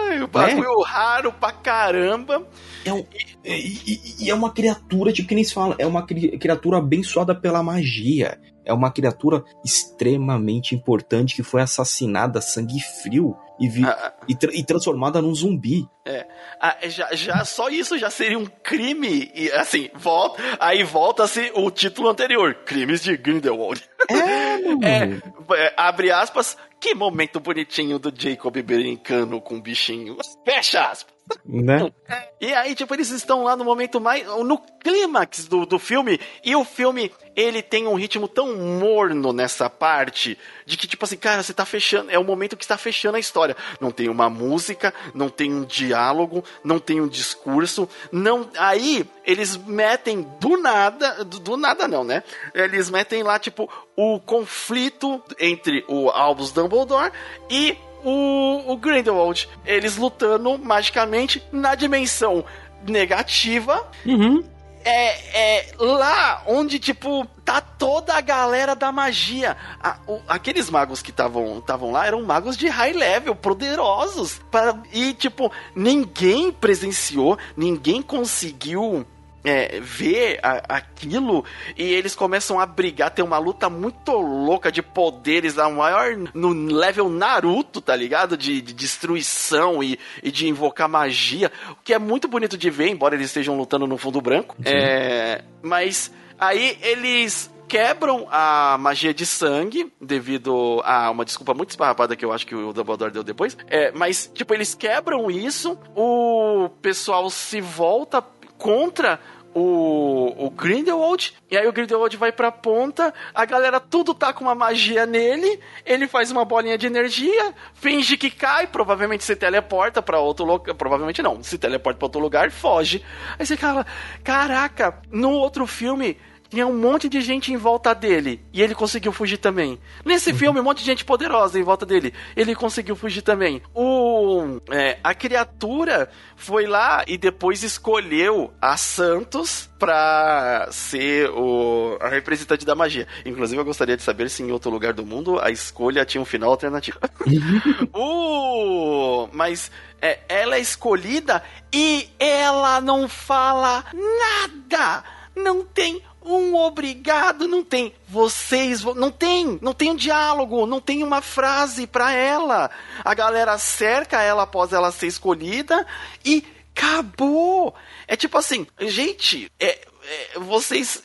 [SPEAKER 1] Ai, o bagulho é. raro pra caramba.
[SPEAKER 2] É um, e, e, é uma criatura, tipo que nem se fala, é uma criatura abençoada pela magia. É uma criatura extremamente importante que foi assassinada sangue frio e, vi, ah, ah. e, tra e, transformada num zumbi.
[SPEAKER 1] É. Ah, já, já só isso já seria um crime. E assim, volta, aí volta-se o título anterior: Crimes de Grindelwald. É, é, abre aspas. Que momento bonitinho do Jacob brincando com o bichinho. Fecha aspas.
[SPEAKER 2] Né?
[SPEAKER 1] E aí, tipo, eles estão lá no momento mais. no clímax do, do filme. E o filme, ele tem um ritmo tão morno nessa parte. De que, tipo assim, cara, você tá fechando. É o momento que está fechando a história. Não tem uma música, não tem um diálogo, não tem um discurso. não Aí, eles metem do nada. Do, do nada, não, né? Eles metem lá, tipo, o conflito entre o Albus Dumbledore e o, o Grindelwald. Eles lutando magicamente na dimensão negativa.
[SPEAKER 2] Uhum.
[SPEAKER 1] É, é, lá onde, tipo, tá toda a galera da magia. A, o, aqueles magos que estavam lá eram magos de high level, poderosos. Pra, e, tipo, ninguém presenciou, ninguém conseguiu é, vê a, aquilo e eles começam a brigar. Tem uma luta muito louca de poderes, a maior no level Naruto, tá ligado? De, de destruição e, e, de invocar magia. O que é muito bonito de ver, embora eles estejam lutando no fundo branco. É, mas aí eles quebram a magia de sangue devido a uma desculpa muito esparrapada que eu acho que o Dumbledore deu depois. É, mas, tipo, eles quebram isso, o pessoal se volta contra o, o Grindelwald, e aí o Grindelwald vai pra ponta, a galera tudo tá com uma magia nele, ele faz uma bolinha de energia, finge que cai, provavelmente se teleporta para outro lugar, provavelmente não, se teleporta para outro lugar, foge. Aí você fala, caraca, no outro filme tinha um monte de gente em volta dele e ele conseguiu fugir também. Nesse uhum. filme, um monte de gente poderosa em volta dele, ele conseguiu fugir também. O é, a criatura foi lá e depois escolheu a Santos pra ser o, a representante da magia. Inclusive, eu gostaria de saber se em outro lugar do mundo a escolha tinha um final alternativo. o, mas é, ela é escolhida e ela não fala nada. Não tem um obrigado, não tem. Vocês, não tem, não tem um diálogo, não tem uma frase para ela. A galera cerca ela após ela ser escolhida e acabou. É tipo assim, gente, é, é, vocês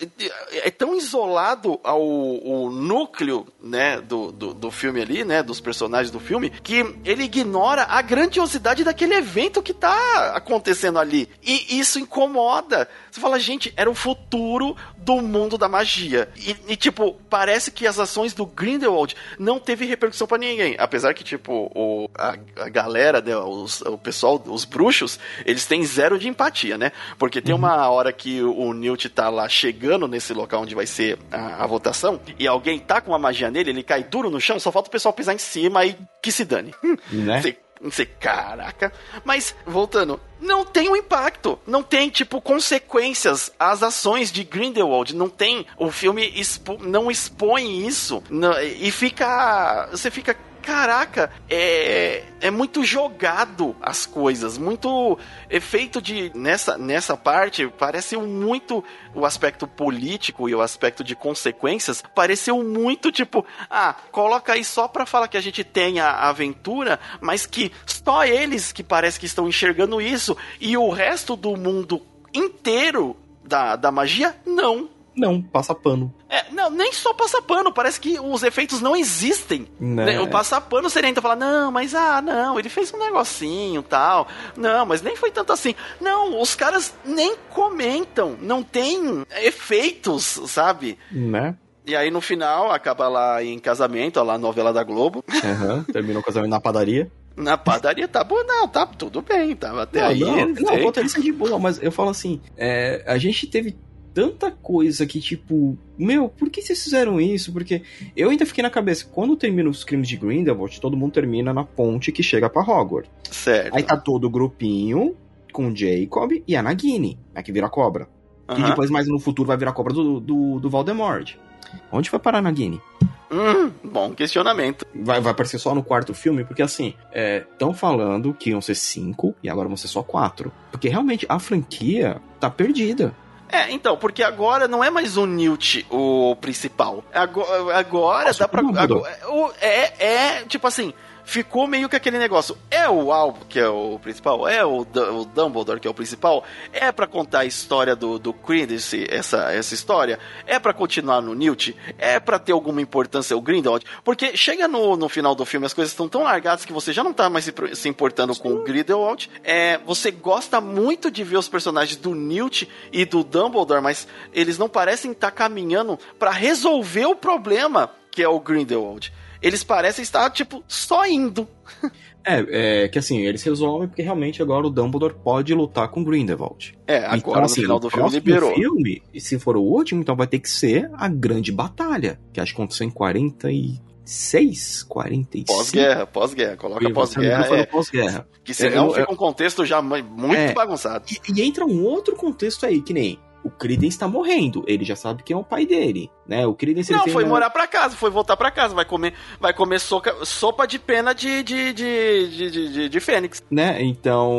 [SPEAKER 1] é tão isolado ao, ao núcleo né do, do, do, filme ali né dos personagens do filme que ele ignora a grandiosidade daquele evento que tá acontecendo ali e isso incomoda Você fala, gente, era o futuro do mundo da magia. E, e, tipo, parece que as ações do Grindelwald não teve repercussão para ninguém. Apesar que, tipo, o, a, a galera, né, os, o pessoal, os bruxos, eles têm zero de empatia, né? Porque tem uhum. uma hora que o Newt tá lá chegando nesse local onde vai ser a, a votação, e alguém tá com uma magia nele, ele cai duro no chão, só falta o pessoal pisar em cima e que se dane. Né? Você não sei, caraca. Mas, voltando, não tem um impacto. Não tem, tipo, consequências às ações de Grindelwald. Não tem. O filme expo não expõe isso. Não, e fica. Você fica caraca, é, é muito jogado as coisas, muito efeito de nessa nessa parte parece muito o aspecto político e o aspecto de consequências pareceu muito tipo, ah, coloca aí só para falar que a gente tem a aventura, mas que só eles que parece que estão enxergando isso e o resto do mundo inteiro da, da magia não
[SPEAKER 2] não, passa pano.
[SPEAKER 1] É, não, nem só passa pano, parece que os efeitos não existem. Né? O passar pano seria então falar, não, mas ah, não, ele fez um negocinho tal. Não, mas nem foi tanto assim. Não, os caras nem comentam, não tem efeitos, sabe?
[SPEAKER 2] Né?
[SPEAKER 1] E aí no final acaba lá em casamento, lá novela da Globo.
[SPEAKER 2] Uhum, terminou o casamento na padaria.
[SPEAKER 1] Na padaria tá bom, não, tá tudo bem, tava até
[SPEAKER 2] não,
[SPEAKER 1] aí.
[SPEAKER 2] Não, não, roteirista de boa, mas eu falo assim, é, a gente teve tanta coisa que, tipo, meu, por que vocês fizeram isso? Porque eu ainda fiquei na cabeça, quando termina os crimes de Grindelwald, todo mundo termina na ponte que chega para Hogwarts.
[SPEAKER 1] Certo.
[SPEAKER 2] Aí tá todo o grupinho com Jacob e a Nagini, né, que vira cobra. Uhum. Que depois, mais no futuro, vai virar cobra do, do, do Voldemort. Onde vai parar a Nagini?
[SPEAKER 1] Hum, bom questionamento.
[SPEAKER 2] Vai, vai aparecer só no quarto filme, porque assim, estão é, falando que iam ser cinco e agora vão ser só quatro. Porque realmente a franquia tá perdida.
[SPEAKER 1] É, então, porque agora não é mais o Newt o principal. Agora, agora Nossa, dá pra. Agora, é, é, tipo assim, ficou meio que aquele negócio. É o Albo que é o principal, é o, o Dumbledore que é o principal, é para contar a história do, do Credence, essa, essa história, é para continuar no Newt, é para ter alguma importância o Grindelwald, porque chega no, no final do filme as coisas estão tão largadas que você já não tá mais se, se importando com o Grindelwald, é, você gosta muito de ver os personagens do Newt e do Dumbledore, mas eles não parecem estar tá caminhando para resolver o problema que é o Grindelwald eles parecem estar, tipo, só indo.
[SPEAKER 2] É, é, que assim, eles resolvem porque realmente agora o Dumbledore pode lutar com Grindelwald.
[SPEAKER 1] É, agora então, no assim, final do filme liberou.
[SPEAKER 2] filme, e se for o último, então vai ter que ser a grande batalha, que acho que aconteceu em 46, 45.
[SPEAKER 1] Pós-guerra, pós-guerra, coloca pós-guerra. É,
[SPEAKER 2] pós-guerra.
[SPEAKER 1] Que senão é, fica um contexto já muito é, bagunçado.
[SPEAKER 2] E, e entra um outro contexto aí, que nem o Credence tá morrendo. Ele já sabe quem é o pai dele, né? O Credence
[SPEAKER 1] Não, foi uma... morar pra casa, foi voltar pra casa, vai comer, vai comer soca, sopa de pena de de, de, de, de, de Fênix.
[SPEAKER 2] Né? Então,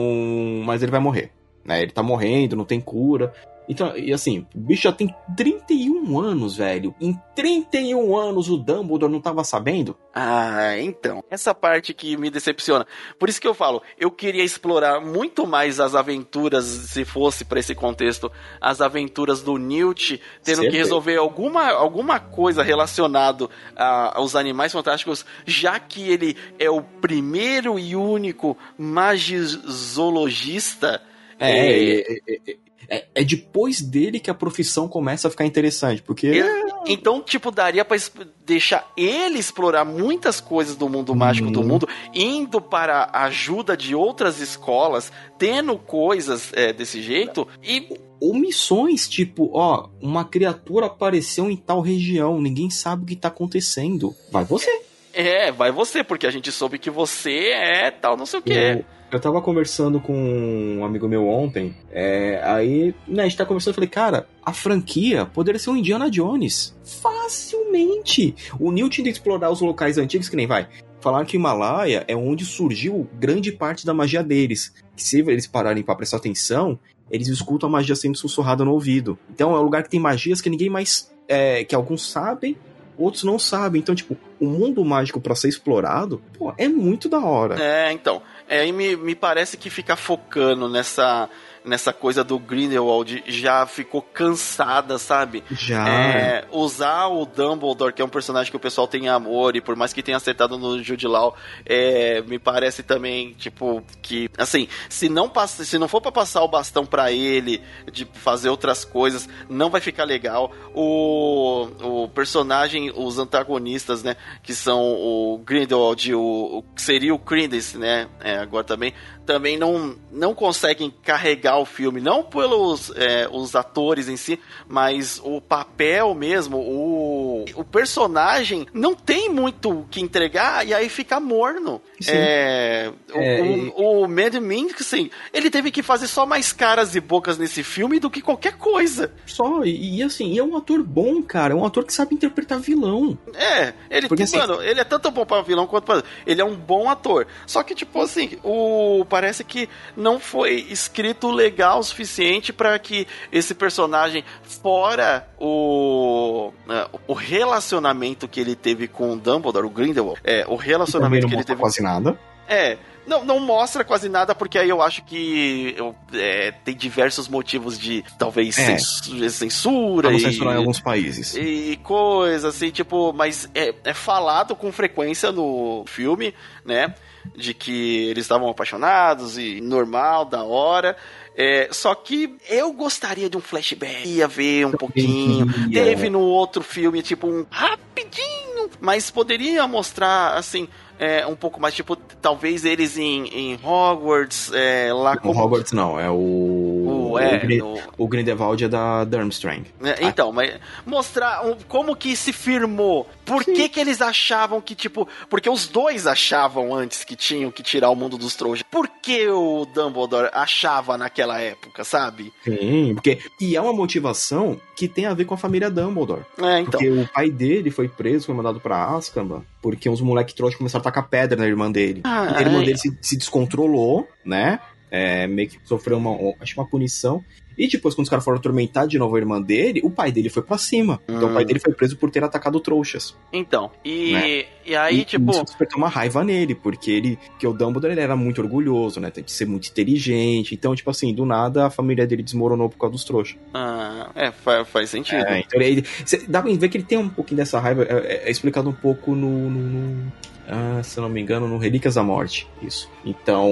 [SPEAKER 2] mas ele vai morrer. Né? Ele tá morrendo, não tem cura. Então, e assim, o bicho já tem 31 anos, velho. Em 31 anos o Dumbledore não tava sabendo?
[SPEAKER 1] Ah, então. Essa parte que me decepciona. Por isso que eu falo, eu queria explorar muito mais as aventuras, se fosse para esse contexto, as aventuras do Newt, tendo que resolver alguma, alguma coisa relacionado aos animais fantásticos, já que ele é o primeiro e único magizologista.
[SPEAKER 2] É, é, é, é é, depois dele que a profissão começa a ficar interessante, porque...
[SPEAKER 1] Então, tipo, daria pra deixar ele explorar muitas coisas do mundo mágico do uhum. mundo, indo para a ajuda de outras escolas, tendo coisas é, desse jeito, e
[SPEAKER 2] ou missões, tipo, ó, uma criatura apareceu em tal região, ninguém sabe o que tá acontecendo. Vai você.
[SPEAKER 1] É, vai você, porque a gente soube que você é tal, não sei o quê.
[SPEAKER 2] Eu tava conversando com um amigo meu ontem, é, aí né, a gente tá conversando, eu falei, cara, a franquia poderia ser um Indiana Jones. Facilmente! O Newt que explorar os locais antigos, que nem vai. Falaram que o Himalaia é onde surgiu grande parte da magia deles. Que se eles pararem para prestar atenção, eles escutam a magia sendo sussurrada no ouvido. Então é um lugar que tem magias que ninguém mais. É, que alguns sabem, outros não sabem. Então, tipo, o mundo mágico para ser explorado, pô, é muito da hora.
[SPEAKER 1] É, então. É, e me, me parece que fica focando nessa nessa coisa do Grindelwald já ficou cansada, sabe?
[SPEAKER 2] Já.
[SPEAKER 1] É, usar o Dumbledore, que é um personagem que o pessoal tem amor, e por mais que tenha acertado no Jude Law, é, me parece também, tipo, que, assim, se não, passa, se não for para passar o bastão para ele, de fazer outras coisas, não vai ficar legal. O, o personagem, os antagonistas, né, que são o Grindelwald, o, o que seria o Credence, né, é, agora também, também não, não conseguem carregar o filme, não pelos é, os atores em si, mas o papel mesmo, o, o personagem não tem muito o que entregar e aí fica morno. É,
[SPEAKER 2] É,
[SPEAKER 1] o, o, o Mad ele teve que fazer só mais caras e bocas nesse filme do que qualquer coisa.
[SPEAKER 2] Só, e, e assim, e é um ator bom, cara. É um ator que sabe interpretar vilão.
[SPEAKER 1] É, ele,
[SPEAKER 2] Porque, assim-
[SPEAKER 1] mano, ele é tanto bom para vilão quanto para ele é um bom ator. Só que tipo assim, o parece que não foi escrito legal o suficiente para que esse personagem fora o é, o relacionamento que ele teve com o Dumbledore, o Grindelwald, é, o relacionamento que ele teve
[SPEAKER 2] quase nada.
[SPEAKER 1] é, não, não mostra quase nada, porque aí eu acho que eu, é, tem diversos motivos de talvez
[SPEAKER 2] É.
[SPEAKER 1] censu- censura e,
[SPEAKER 2] censurar em alguns países.
[SPEAKER 1] e coisa assim, tipo, mas é, é falado com frequência no filme, né? De que eles estavam apaixonados e normal, da hora. É, só que eu gostaria de um flashback, ia ver um pouquinho. Teve no outro filme, tipo, um rapidinho, mas poderia mostrar, assim, é, um pouco mais, tipo, talvez eles em, em Hogwarts, é, lá
[SPEAKER 2] O
[SPEAKER 1] como.
[SPEAKER 2] Hogwarts não, é o.
[SPEAKER 1] O, é,
[SPEAKER 2] o, o Grindelwald é da Durmstrang.
[SPEAKER 1] É, Então, mas mostrar um- como que se firmou. Por que que eles achavam que, tipo... Porque os dois achavam antes que tinham que tirar o mundo dos trouxas. Por que o Dumbledore achava naquela época, sabe?
[SPEAKER 2] Sim, porque. E é uma motivação que tem a ver com a família Dumbledore.
[SPEAKER 1] É, então.
[SPEAKER 2] Porque o pai dele foi preso, foi mandado pra Azkaban, porque uns moleque trouxa começaram a tacar pedra na irmã dele.
[SPEAKER 1] Ah,
[SPEAKER 2] E a irmã
[SPEAKER 1] é.
[SPEAKER 2] dele se, se descontrolou, né? É, meio que sofreu uma, acho uma punição. E depois, quando os caras foram atormentar de novo a irmã dele, o pai dele foi pra cima. Então
[SPEAKER 1] Hum.
[SPEAKER 2] o pai dele foi preso por ter atacado trouxas.
[SPEAKER 1] Então, e,
[SPEAKER 2] Né?
[SPEAKER 1] e aí,
[SPEAKER 2] e
[SPEAKER 1] tipo...
[SPEAKER 2] isso despertou uma raiva nele, porque ele. Que o Dumbledore ele era muito orgulhoso, né? Tem que ser muito inteligente. Então, tipo assim, do nada a família dele desmoronou por causa dos trouxas.
[SPEAKER 1] ah, é, faz, faz sentido.
[SPEAKER 2] É, então ele, dá pra ver que ele tem um pouquinho dessa raiva. É, é- é explicado um pouco no. no- no- ah, se eu não me engano, no Relíquias da Morte. Isso. Então.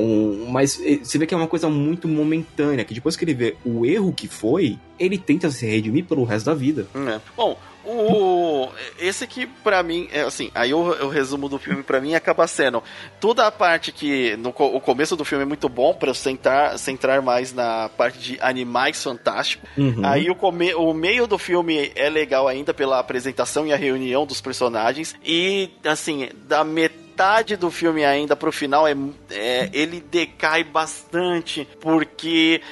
[SPEAKER 2] Mas eh, você vê que é uma coisa muito momentânea. Que depois que ele vê o erro que foi, ele tenta se redimir pelo resto da vida.
[SPEAKER 1] É. Bom, o esse aqui pra mim é assim, aí o, o resumo do filme pra mim acaba sendo toda a parte que no o começo do filme é muito bom pra eu centrar centrar mais na parte de animais fantásticos.
[SPEAKER 2] Uhum.
[SPEAKER 1] Aí o, come, o meio do filme é legal ainda pela apresentação e a reunião dos personagens e assim, da metade do filme ainda pro final é, é ele decai bastante porque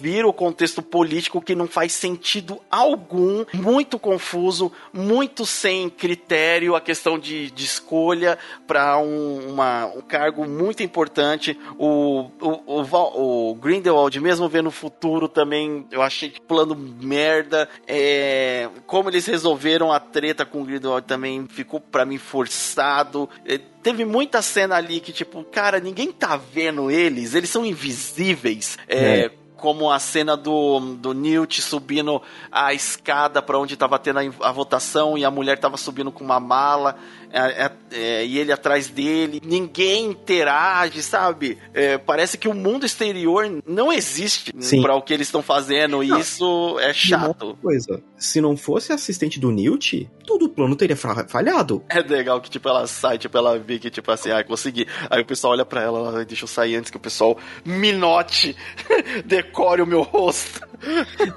[SPEAKER 1] vira o contexto político que não faz sentido algum, muito confuso, muito sem critério, a questão de, de escolha para um, um cargo muito importante. O, o, o, o Grindelwald, mesmo vendo o futuro, também eu achei que plano merda. É, como eles resolveram a treta com o Grindelwald também ficou para mim forçado. É, teve muita cena ali que, tipo, cara, ninguém tá vendo eles, eles são invisíveis. É,
[SPEAKER 2] É.
[SPEAKER 1] como a cena do, do Newt subindo a escada para onde tava tendo a, a votação e a mulher tava subindo com uma mala é, é, é, e ele atrás dele. Ninguém interage, sabe? É, parece que o mundo exterior não existe para o que eles estão fazendo e
[SPEAKER 2] Não.
[SPEAKER 1] isso é chato.
[SPEAKER 2] Coisa. Se não fosse assistente do Newt, todo o plano teria falhado.
[SPEAKER 1] É legal que, tipo, ela sai, tipo, ela vê que, tipo, assim, ah, consegui. Aí o pessoal olha pra ela, ela, deixa eu sair antes que o pessoal me note, decore o meu rosto.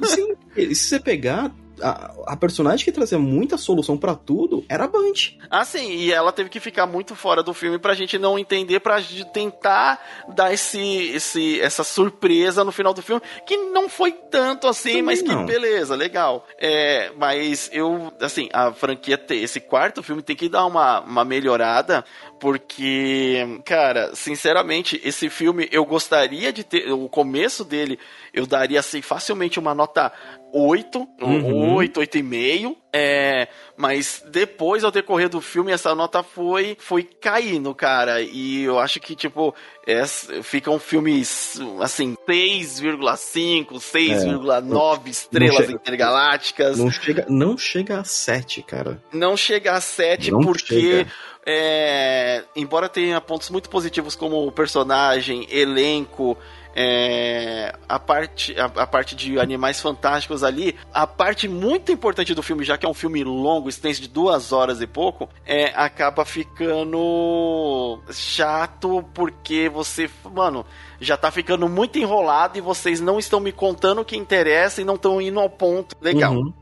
[SPEAKER 2] Sim, e se você pegar. A, a personagem que trazia muita solução pra tudo era a Bunch.
[SPEAKER 1] Ah, sim, e ela teve que ficar muito fora do filme pra gente não entender, pra gente tentar dar esse, esse, essa surpresa no final do filme, que não foi tanto assim,
[SPEAKER 2] Também
[SPEAKER 1] mas que
[SPEAKER 2] não.
[SPEAKER 1] beleza, legal. É, mas eu, assim, a franquia, esse quarto filme tem que dar uma, uma melhorada, porque, cara, sinceramente, esse filme eu gostaria de ter, o começo dele, eu daria, assim, facilmente uma nota 8,
[SPEAKER 2] Uhum.
[SPEAKER 1] 8, 8,5. É, mas depois, ao decorrer do filme, essa nota foi, foi caindo, cara. E eu acho que, tipo, é, ficam filmes, assim, 6,5, 6,9 é, estrelas chega, intergalácticas.
[SPEAKER 2] Não chega, não chega a 7, cara.
[SPEAKER 1] Não chega a 7 não porque... É, embora tenha pontos muito positivos como personagem, elenco, é, a, parte, a, a, parte de animais fantásticos ali, a parte muito importante do filme, já que é um filme longo, extenso de duas horas e pouco, é, acaba ficando chato porque você, mano, já tá ficando muito enrolado e vocês não estão me contando o que interessa e não estão indo ao ponto. Legal. Uhum.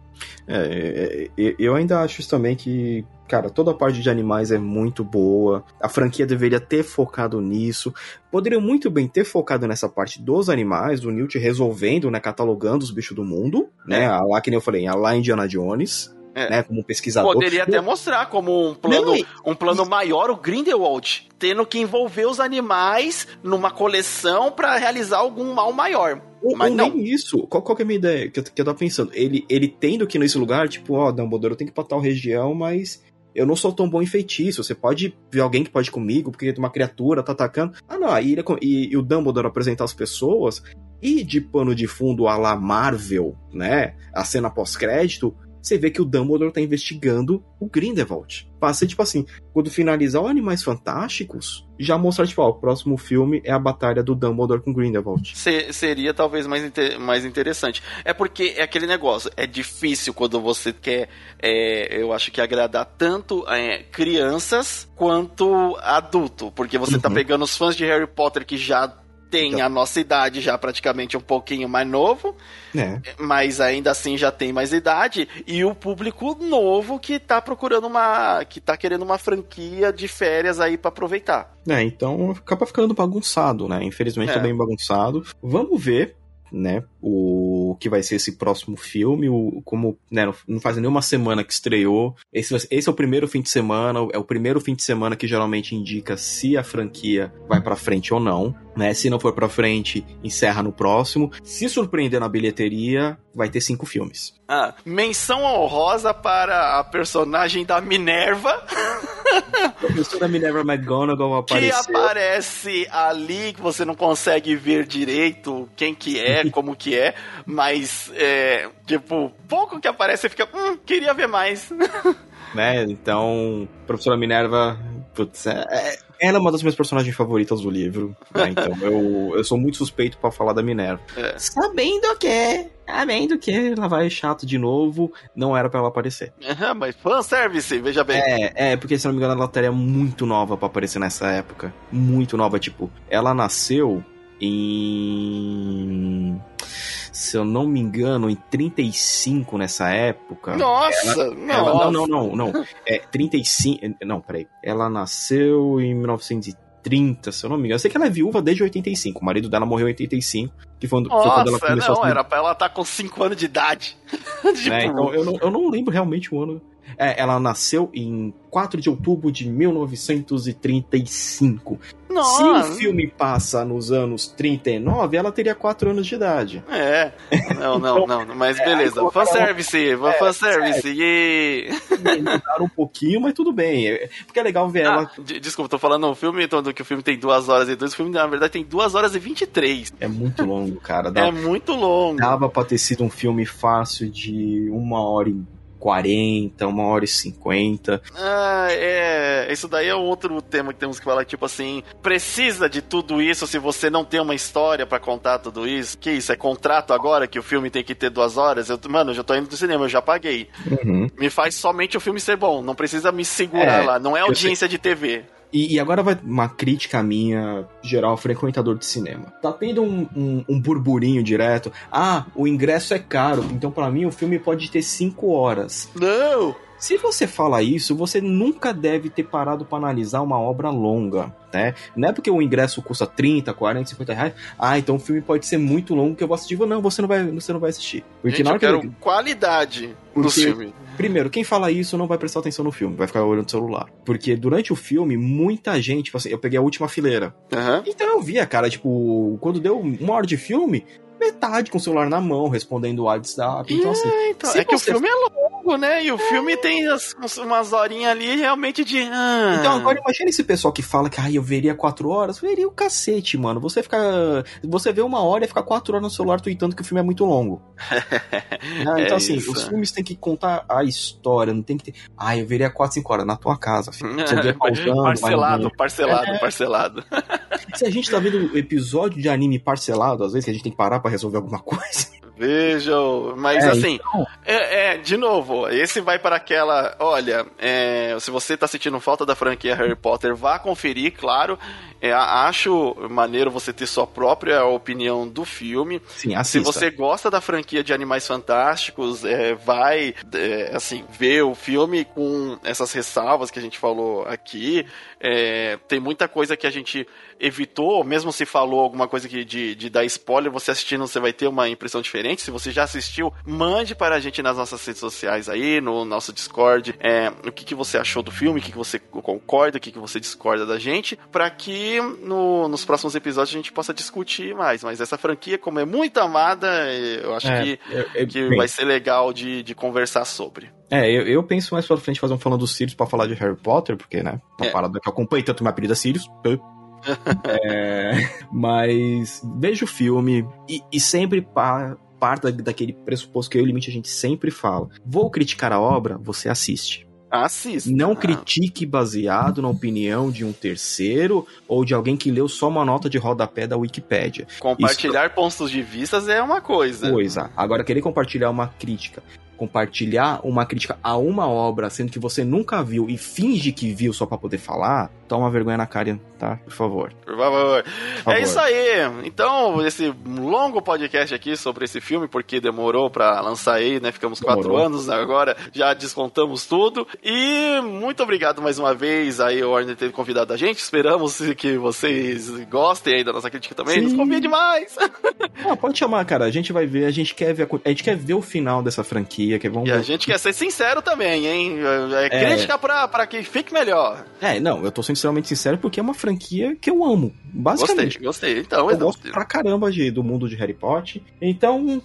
[SPEAKER 2] É, é, é eu ainda acho também que cara, toda a parte de animais é muito boa. A franquia deveria ter focado nisso. Poderiam muito bem ter focado nessa parte dos animais, do Newt resolvendo, né, catalogando os bichos do mundo, né? A lá que nem eu falei, a lá Indiana Jones. É. Né, como pesquisador.
[SPEAKER 1] Poderia até mostrar como um plano, Não, e... um plano maior o Grindelwald, tendo que envolver os animais numa coleção para realizar algum mal maior.
[SPEAKER 2] Ou, Mas ou não. nem isso. Qual, qual que é a minha ideia? Que eu, que eu tava pensando. Ele, ele tendo que ir nesse lugar, tipo, ó, Dumbledore, eu tenho que ir pra tal região, mas eu não sou tão bom em feitiço, você pode ver alguém que pode comigo, porque uma criatura tá atacando. Ah, não, aí ele, e, e o Dumbledore apresentar as pessoas, e de pano de fundo a la Marvel, né, a cena pós-crédito, você vê que o Dumbledore tá investigando o Grindelwald. Passa, tipo assim, quando finalizar o Animais Fantásticos, já mostrar, tipo, ó, o próximo filme é a batalha do Dumbledore com Grindelwald.
[SPEAKER 1] Se, seria talvez mais, inter, mais interessante. É porque é aquele negócio, é difícil quando você quer, é, eu acho que agradar tanto é, crianças quanto adulto, porque você tá uhum. tá pegando os fãs de Harry Potter que já tem então. a nossa idade já praticamente um pouquinho mais novo, é. mas ainda assim já tem mais idade, e o público novo que tá procurando uma. que tá querendo uma franquia de férias aí para aproveitar.
[SPEAKER 2] É, então acaba ficando bagunçado, né? Infelizmente é. tá bem bagunçado. Vamos ver né? O que vai ser esse próximo filme, o, como né, não faz nenhuma semana que estreou. Esse, esse é o primeiro fim de semana, é o primeiro fim de semana que geralmente indica se a franquia vai para frente ou não. Né? Se não for para frente, encerra no próximo. Se surpreender na bilheteria, vai ter cinco filmes.
[SPEAKER 1] Ah, menção honrosa para a personagem da Minerva.
[SPEAKER 2] a professora Minerva McGonagall
[SPEAKER 1] apareceu. Que aparece ali, que você não consegue ver direito quem que é, como que é, mas, é, tipo, pouco que aparece, você fica, hum, queria ver mais.
[SPEAKER 2] né, então, professora Minerva, putz, é, é ela é uma das minhas personagens favoritas do livro. Né? Então eu, eu sou muito suspeito para falar da Minerva. É. Sabendo que. Sabendo que ela vai chato de novo, não era para ela aparecer.
[SPEAKER 1] É, mas fanservice, veja bem.
[SPEAKER 2] É, é, porque se não me engano ela estaria muito nova para aparecer nessa época. Muito nova, tipo, ela nasceu em se eu não me engano, em 35 nessa época.
[SPEAKER 1] Nossa!
[SPEAKER 2] Ela,
[SPEAKER 1] nossa.
[SPEAKER 2] Ela, não, não, não, não. É 35. Não, peraí. Ela nasceu em 1930, se eu não me engano. Eu sei que ela é viúva desde 85. O marido dela morreu em 85. Que foi,
[SPEAKER 1] Nossa, foi quando ela começou não, a... era pra ela estar tá com 5 anos de idade.
[SPEAKER 2] tipo... é, então, eu não, eu não lembro realmente o ano. É, ela nasceu em 4 de outubro de 1935. Nossa. Se o filme passa nos anos 39, ela teria 4 anos de idade.
[SPEAKER 1] É. Não, não, então, não. Mas é, beleza. É, fanservice. É, fanservice. E...
[SPEAKER 2] Mudaram um pouquinho, mas tudo bem. É, porque é legal ver ah, ela.
[SPEAKER 1] Desculpa, tô falando o filme, então, que o filme tem 2 horas e 2. O filme, na verdade, tem 2 horas e 23.
[SPEAKER 2] É muito longo, cara.
[SPEAKER 1] Dá, é muito longo.
[SPEAKER 2] Dava pra ter sido um filme fácil de uma hora e 40, uma hora e 50.
[SPEAKER 1] Ah, é. Isso daí é outro tema que temos que falar, tipo assim, precisa de tudo isso se você não tem uma história para contar tudo isso? Que isso, é contrato agora que o filme tem que ter duas horas? Eu, mano, eu já tô indo pro cinema, eu já paguei. Uhum. Me faz somente o filme ser bom, não precisa me segurar é, lá, não é audiência de TV.
[SPEAKER 2] E, e, agora vai uma crítica minha, geral, frequentador de cinema. Tá tendo um, um, um burburinho direto. Ah, o ingresso é caro, então para mim o filme pode ter 5 horas.
[SPEAKER 1] Não!
[SPEAKER 2] Se você fala isso, você nunca deve ter parado para analisar uma obra longa, né? Não é porque o ingresso custa 30, 40, 50 reais. Ah, então o filme pode ser muito longo que eu vou assistir. Não, você não vai, você não vai assistir.
[SPEAKER 1] Porque Gente, na hora eu quero que... qualidade no filme.
[SPEAKER 2] Primeiro, quem fala isso não vai prestar atenção no filme, vai ficar olhando o celular. Porque durante o filme, muita gente, tipo assim, eu peguei a última fileira. Uhum. Então eu via, cara, tipo, quando deu uma hora de filme, metade com o celular na mão, respondendo o WhatsApp. Então, assim.
[SPEAKER 1] É, então, é que o
[SPEAKER 2] você-
[SPEAKER 1] filme é longo, né? E o filme tem as- umas horinhas ali realmente de. ah.
[SPEAKER 2] Então, agora imagina esse pessoal que fala que ai, eu veria quatro horas. Veria o cacete, mano. Você fica. Você vê uma hora e fica quatro horas no celular tweetando que o filme é muito longo. Ah, então,
[SPEAKER 1] É
[SPEAKER 2] assim,
[SPEAKER 1] isso.
[SPEAKER 2] os filmes têm que contar a história, não tem que ter. Ah, eu veria quatro, cinco horas na tua casa, filho. Você vê pausando,
[SPEAKER 1] parcelado, parcelado,
[SPEAKER 2] É.
[SPEAKER 1] parcelado.
[SPEAKER 2] Se a gente tá vendo episódio de anime parcelado, às vezes, que a gente tem que parar pra resolver alguma coisa.
[SPEAKER 1] Vejam, mas
[SPEAKER 2] É,
[SPEAKER 1] assim,
[SPEAKER 2] então.
[SPEAKER 1] é, é, de novo, esse vai para aquela. Olha, é, se você tá sentindo falta da franquia Harry Potter, vá conferir, claro. É, acho maneiro você ter sua própria opinião do filme.
[SPEAKER 2] Sim,
[SPEAKER 1] Se
[SPEAKER 2] assista.
[SPEAKER 1] você gosta da franquia de Animais Fantásticos, é, vai, é, assim, ver o filme com essas ressalvas que a gente falou aqui. Tem muita coisa que a gente evitou, mesmo se falou alguma coisa que de, de dar spoiler, você assistindo você vai ter uma impressão diferente. Se você já assistiu, mande para a gente nas nossas redes sociais aí, no nosso Discord, é, o que, que você achou do filme, o que, que você concorda, o que, que você discorda da gente, para que no- nos próximos episódios a gente possa discutir mais. Mas essa franquia, como é muito amada, eu acho
[SPEAKER 2] É,
[SPEAKER 1] que,
[SPEAKER 2] eu- eu-
[SPEAKER 1] que
[SPEAKER 2] bem,
[SPEAKER 1] vai ser legal de, de conversar sobre.
[SPEAKER 2] É, eu, eu penso mais pra frente fazer um falando dos Sirius pra falar de Harry Potter, porque, né? Uma
[SPEAKER 1] É.
[SPEAKER 2] parada que eu acompanho tanto meu apelido é Sirius. É, mas veja o filme e, e sempre parta daquele pressuposto que eu e o Limite a gente sempre fala. Vou criticar a obra, você assiste.
[SPEAKER 1] Assista.
[SPEAKER 2] Não
[SPEAKER 1] Ah,
[SPEAKER 2] critique baseado na opinião de um terceiro ou de alguém que leu só uma nota de rodapé da Wikipédia.
[SPEAKER 1] Compartilhar pontos de vistas é uma coisa.
[SPEAKER 2] coisa. Agora, querer compartilhar uma crítica, compartilhar uma crítica a uma obra, sendo que você nunca viu e finge que viu só pra poder falar, toma vergonha na cara, tá? Por favor.
[SPEAKER 1] Por favor.
[SPEAKER 2] Por favor.
[SPEAKER 1] É isso aí. Então, esse longo podcast aqui sobre esse filme, porque demorou pra lançar aí, né? Ficamos quatro
[SPEAKER 2] Demorou.
[SPEAKER 1] anos, né? agora já descontamos tudo. E muito obrigado mais uma vez aí, o Warner, ter convidado a gente. Esperamos que vocês gostem aí da nossa crítica também.
[SPEAKER 2] Sim.
[SPEAKER 1] Nos convide mais.
[SPEAKER 2] Ah, pode chamar, cara. A gente vai ver, a gente quer ver a, a gente quer ver o final dessa franquia, que vamos
[SPEAKER 1] E a
[SPEAKER 2] ver.
[SPEAKER 1] gente quer ser sincero também, hein? É,
[SPEAKER 2] É.
[SPEAKER 1] crítica pra, pra que fique melhor.
[SPEAKER 2] É, não, eu tô sendo extremamente sincero porque é uma franquia que eu amo,
[SPEAKER 1] Gostei,
[SPEAKER 2] basicamente.
[SPEAKER 1] gostei. Então,
[SPEAKER 2] Eu
[SPEAKER 1] então,
[SPEAKER 2] gosto pra caramba de, do mundo de Harry Potter. Então,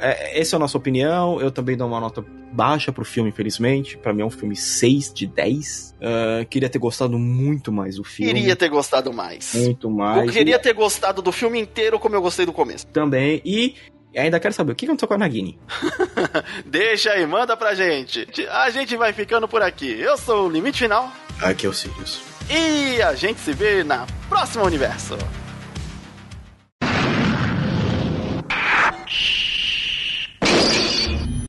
[SPEAKER 2] é, essa é a nossa opinião. Eu também dou uma nota baixa pro filme, infelizmente. Pra mim é um filme 6 de 10. Ah, queria ter gostado muito mais do filme.
[SPEAKER 1] queria ter gostado mais.
[SPEAKER 2] Muito mais.
[SPEAKER 1] Eu queria ter gostado do filme inteiro como eu gostei do começo.
[SPEAKER 2] E também. E ainda quero saber o que aconteceu com a Nagini.
[SPEAKER 1] Deixa aí, manda pra gente. A gente vai ficando por aqui. Eu sou o Limite Final
[SPEAKER 2] Aqui é o Sirius.
[SPEAKER 1] E a gente se vê na próxima universo.